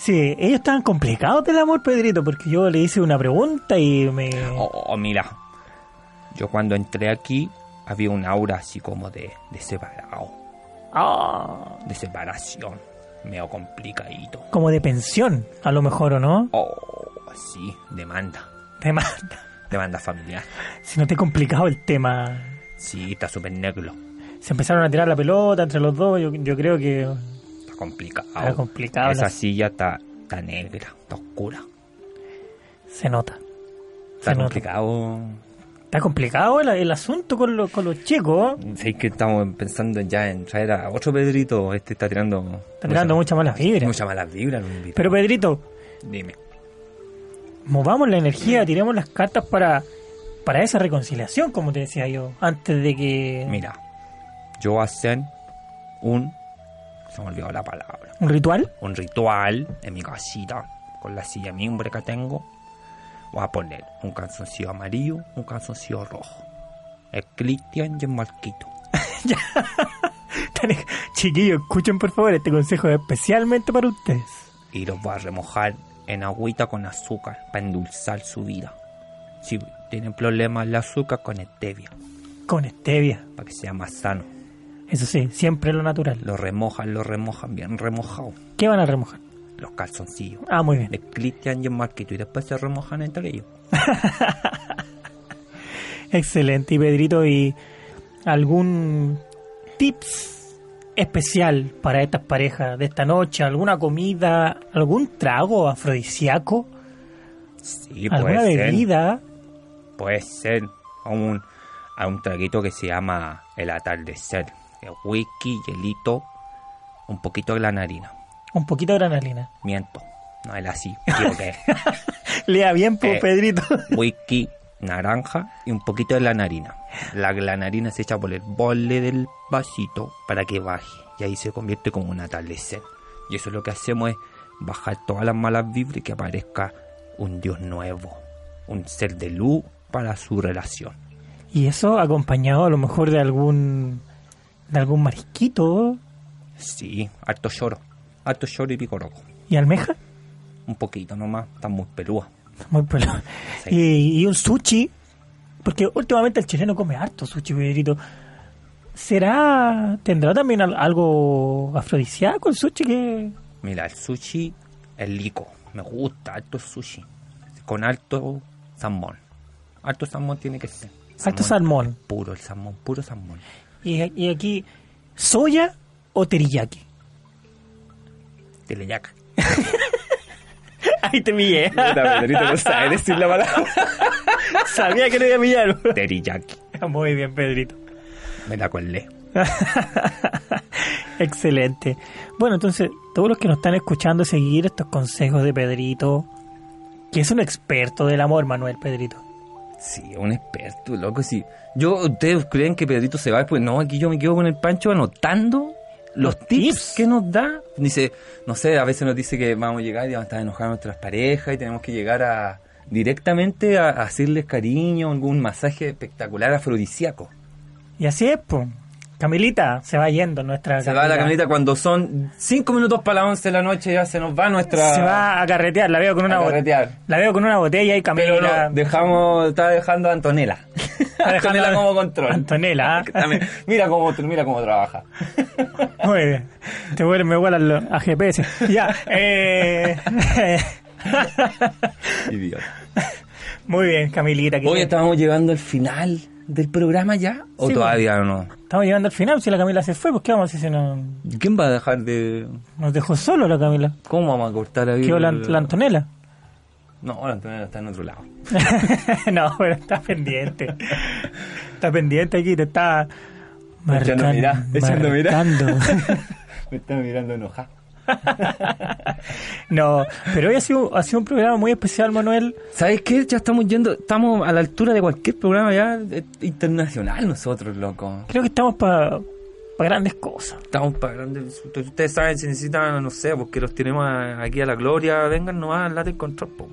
Sí, ellos estaban complicados del amor, Pedrito, porque yo le hice una pregunta y me. Oh, mira. Yo cuando entré aquí había un aura así como de, de separado. Ah, De separación. Medio complicadito. como de pensión, a lo mejor, ¿o no? Oh, sí, demanda. Demanda. Demanda familiar. Si no te he complicado el tema. Sí, está súper negro. Se empezaron a tirar la pelota entre los dos. Yo, yo creo que. Complicado. Está complicado Esa la- silla está, está negra, está oscura. Se nota. Está Se nota. complicado. Está complicado el, el asunto con, los con los chicos. Sé que estamos pensando ya en traer a otro Pedrito. Este está tirando. Está tirando muchas malas vibras. Muchas malas vibras. Pero Pedrito, Dime. movamos la energía, tiremos las cartas para, para esa reconciliación, como te decía yo, antes de que... Mira, yo voy a hacer un. Se me olvidó la palabra. ¿Un ritual? Un ritual en mi casita, con la silla mimbre que tengo. Voy a poner un calzoncillo amarillo, un calzoncillo rojo. El Cristian y el Marquito. Chiquillos, escuchen por favor, este consejo es especialmente para ustedes. Y los voy a remojar en agüita con azúcar para endulzar su vida. Si tienen problemas el azúcar, con stevia, Con stevia. para que sea más sano. Eso sí, siempre lo natural. Lo remojan, lo remojan bien remojado. ¿Qué van a remojar? Los calzoncillos. Ah, muy bien. De Cristian y el Marquito. Y después se remojan entre ellos. Excelente. Y Pedrito, ¿y algún tips especial para estas parejas de esta noche? ¿Alguna comida? ¿Algún trago afrodisíaco? Sí, ¿Alguna puede ser. bebida? Puede ser a un, a un traguito que se llama el atardecer. Whisky, hielito, un poquito de granarina. Un poquito de granalina. Miento, no es así, equivoqué. Lea bien, po, Eh, Pedrito. whisky, naranja y un poquito de granarina. La granarina se echa por el borde del vasito para que baje y ahí se convierte como un atardecer. Y eso lo que hacemos es bajar todas las malas vibras y que aparezca un Dios nuevo, un ser de luz para su relación. Y eso acompañado a lo mejor de algún de algún marisquito Sí, harto lloro, harto lloro y picoroco. y almeja. Un poquito nomás, están muy pelúas. Muy pelo. Y, y un sushi. Porque últimamente el chileno come harto sushi, Pedrito. ¿Será, tendrá también al- algo afrodisíaco el sushi que... Mira, el sushi es lico. Me gusta alto sushi. Con alto salmón. Alto salmón tiene que ser. Alto salmón. Puro, el salmón, puro salmón. Y, aquí, ¿soya o teriyaki? Teleyac. Ahí te pillé. Pedrito no sabe decir la palabra. Sabía que no iba a pillar. Teriyaki. Muy bien, Pedrito. Me la colé. Excelente. Bueno, entonces, todos los que nos están escuchando seguir estos consejos de Pedrito, que es un experto del amor, Manuel Pedrito. Sí, un experto, loco, sí. Yo, ¿ustedes creen que Pedrito se va? Pues no, aquí yo me quedo con el Pancho anotando los, tips, que nos da. Dice, no sé, a veces nos dice que vamos a llegar y vamos a estar enojados nuestras parejas y tenemos que llegar a directamente a, a hacerles cariño, algún masaje espectacular afrodisíaco. Y así es, pues. Camilita se va yendo nuestra Se va la Camila. camioneta cuando son cinco minutos para las 11 de la noche, ya se nos va nuestra... Se va a carretear, la veo con una A bo- carretear. La veo con una botella y Camila. Pero no, dejamos, está dejando a Antonella. Está Antonella como control. Antonella, ¿ah? Mira cómo, mira cómo trabaja. Muy bien. Te vuelan los a GPS. Ya. Eh, Idiota. muy bien, Camilita. Hoy estábamos llegando al final del programa ya, o Sí, todavía no. Estamos llegando al final. Si la Camila se fue, pues ¿qué vamos a hacer si no, ¿Quién va a dejar de...? nos dejó solo la Camila? ¿Cómo vamos a cortar ahí? Quedó la, la Antonella. No, la Antonella está en otro lado. no, pero está pendiente. Está pendiente aquí, te está Echando marcan- mirá, echando mirá. marcando. Me está mirando enojado. no, pero hoy ha sido, ha sido un programa muy especial, Manuel. ¿Sabes qué? Ya estamos yendo, estamos a la altura de cualquier programa ya internacional nosotros, loco. Creo que estamos para grandes cosas. Estamos para grandes... Ustedes saben, si necesitan, no sé, porque los tenemos aquí a la gloria, vengan nomás late control, po.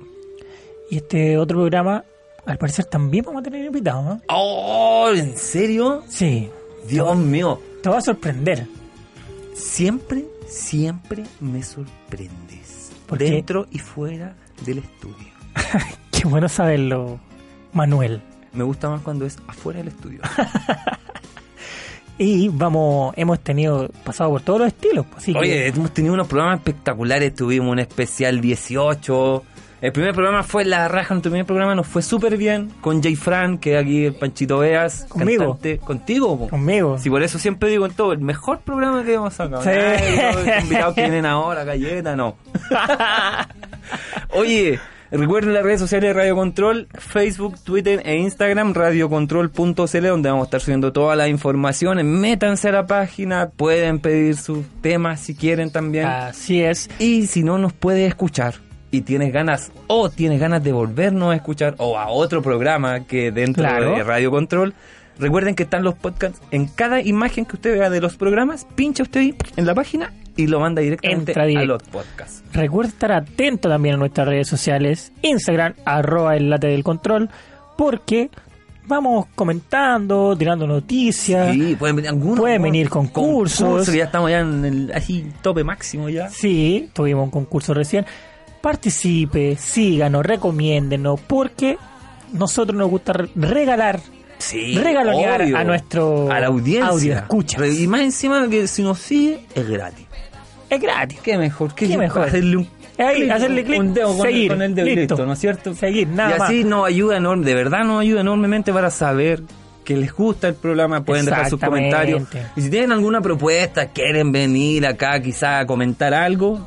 Y este otro programa, al parecer también vamos a tener invitados, ¿no? ¡Oh! ¿En serio? Sí. Dios mío. Te va a sorprender. Siempre, siempre me sorprendes. ¿Por qué? Dentro y fuera del estudio. Qué bueno saberlo, Manuel. Me gusta más cuando es afuera del estudio. Y vamos, hemos tenido, pasado por todos los estilos. pues, Así que- Oye, hemos tenido unos programas espectaculares. Tuvimos un especial 18. El primer programa fue La Raja. Nuestro primer programa nos fue súper bien. Con Jay Fran, que aquí el Panchito Veas. Conmigo. cantante. Contigo. po. Conmigo. Sí, por eso siempre digo en todo, el mejor programa que hemos sacado. Sí. Ay, los invitados que vienen ahora, galleta, no. Oye, recuerden las redes sociales de Radio Control, Facebook, Twitter e Instagram, radiocontrol.cl, donde vamos a estar subiendo toda la información. Métanse a la página, pueden pedir sus temas si quieren también. Así es. Y si no nos puede escuchar y tienes ganas o tienes ganas de volvernos a escuchar o a otro programa que dentro Claro. de Radio Control, recuerden que están los podcasts en cada imagen que usted vea de los programas, pincha usted ahí en la página y lo manda directamente a los podcasts. Recuerda estar atento también a nuestras redes sociales, Instagram, arroba el late del control, porque vamos comentando, tirando noticias. Sí, pueden venir algunos Pueden venir concursos. ya estamos ya en el así tope máximo ya. Sí, tuvimos un concurso recién. Participe, síganos, recomiéndenos, porque nosotros nos gusta re- regalar, Sí, regalonear obvio. a nuestro a la audiencia. audio escucha. Y más encima que si nos sigue es gratis. Es gratis. Qué mejor, qué, Qué mejor. Hacerle un Ahí, clic, hacerle clic, un dedo con, el- seguir, con el dedo y listo. listo, ¿no es cierto? Seguir, nada y así más. nos ayuda enorme, de verdad nos ayuda enormemente para saber que les gusta el programa, pueden dejar sus comentarios. Y si tienen alguna propuesta, quieren venir acá quizá a comentar algo,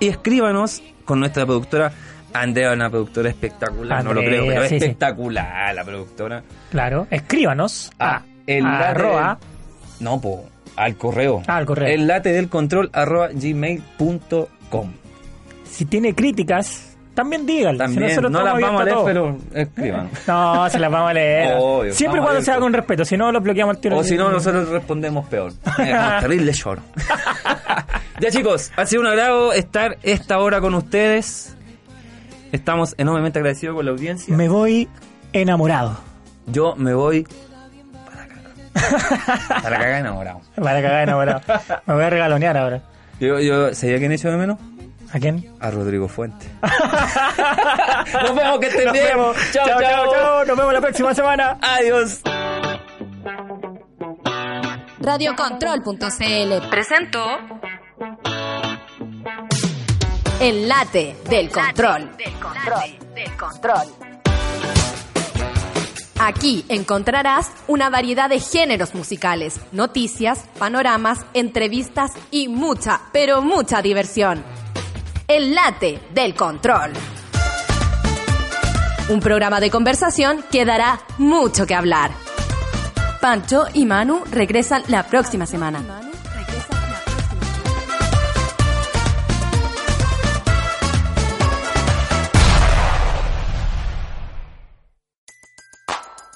y escríbanos con nuestra productora. Andrea, una productora espectacular, no lo creo, pero sí, sí. espectacular la productora. Claro, escríbanos a el arroba, del- No, po, al correo. Ah, al correo. El late del control arroba gmail.com. si tiene críticas, también díganlo. También, si no las vamos a leer, pero escriban. No, se las vamos a leer. Obvio, Siempre cuando sea con respeto, si no lo bloqueamos al tiro. O si no, nosotros respondemos peor. Eh, terrible lloro. Ya chicos, ha sido un agrado estar esta hora con ustedes. Estamos enormemente agradecidos con la audiencia. Me voy enamorado. Yo me voy para cagar. Para cagar enamorado. Para cagar enamorado. Me voy a regalonear ahora. Yo, yo, ¿sabía quién echo de menos? ¿A quién? A Rodrigo Fuente. Nos vemos, que estén Nos bien. vemos. Chao, Chao, chao. chao, chao. Nos vemos la próxima semana. Adiós. Radiocontrol.cl presentó El late del control. del control. Aquí encontrarás una variedad de géneros musicales, noticias, panoramas, entrevistas y mucha, pero mucha diversión. El late del control. Un programa de conversación que dará mucho que hablar. Pancho y Manu regresan la próxima semana.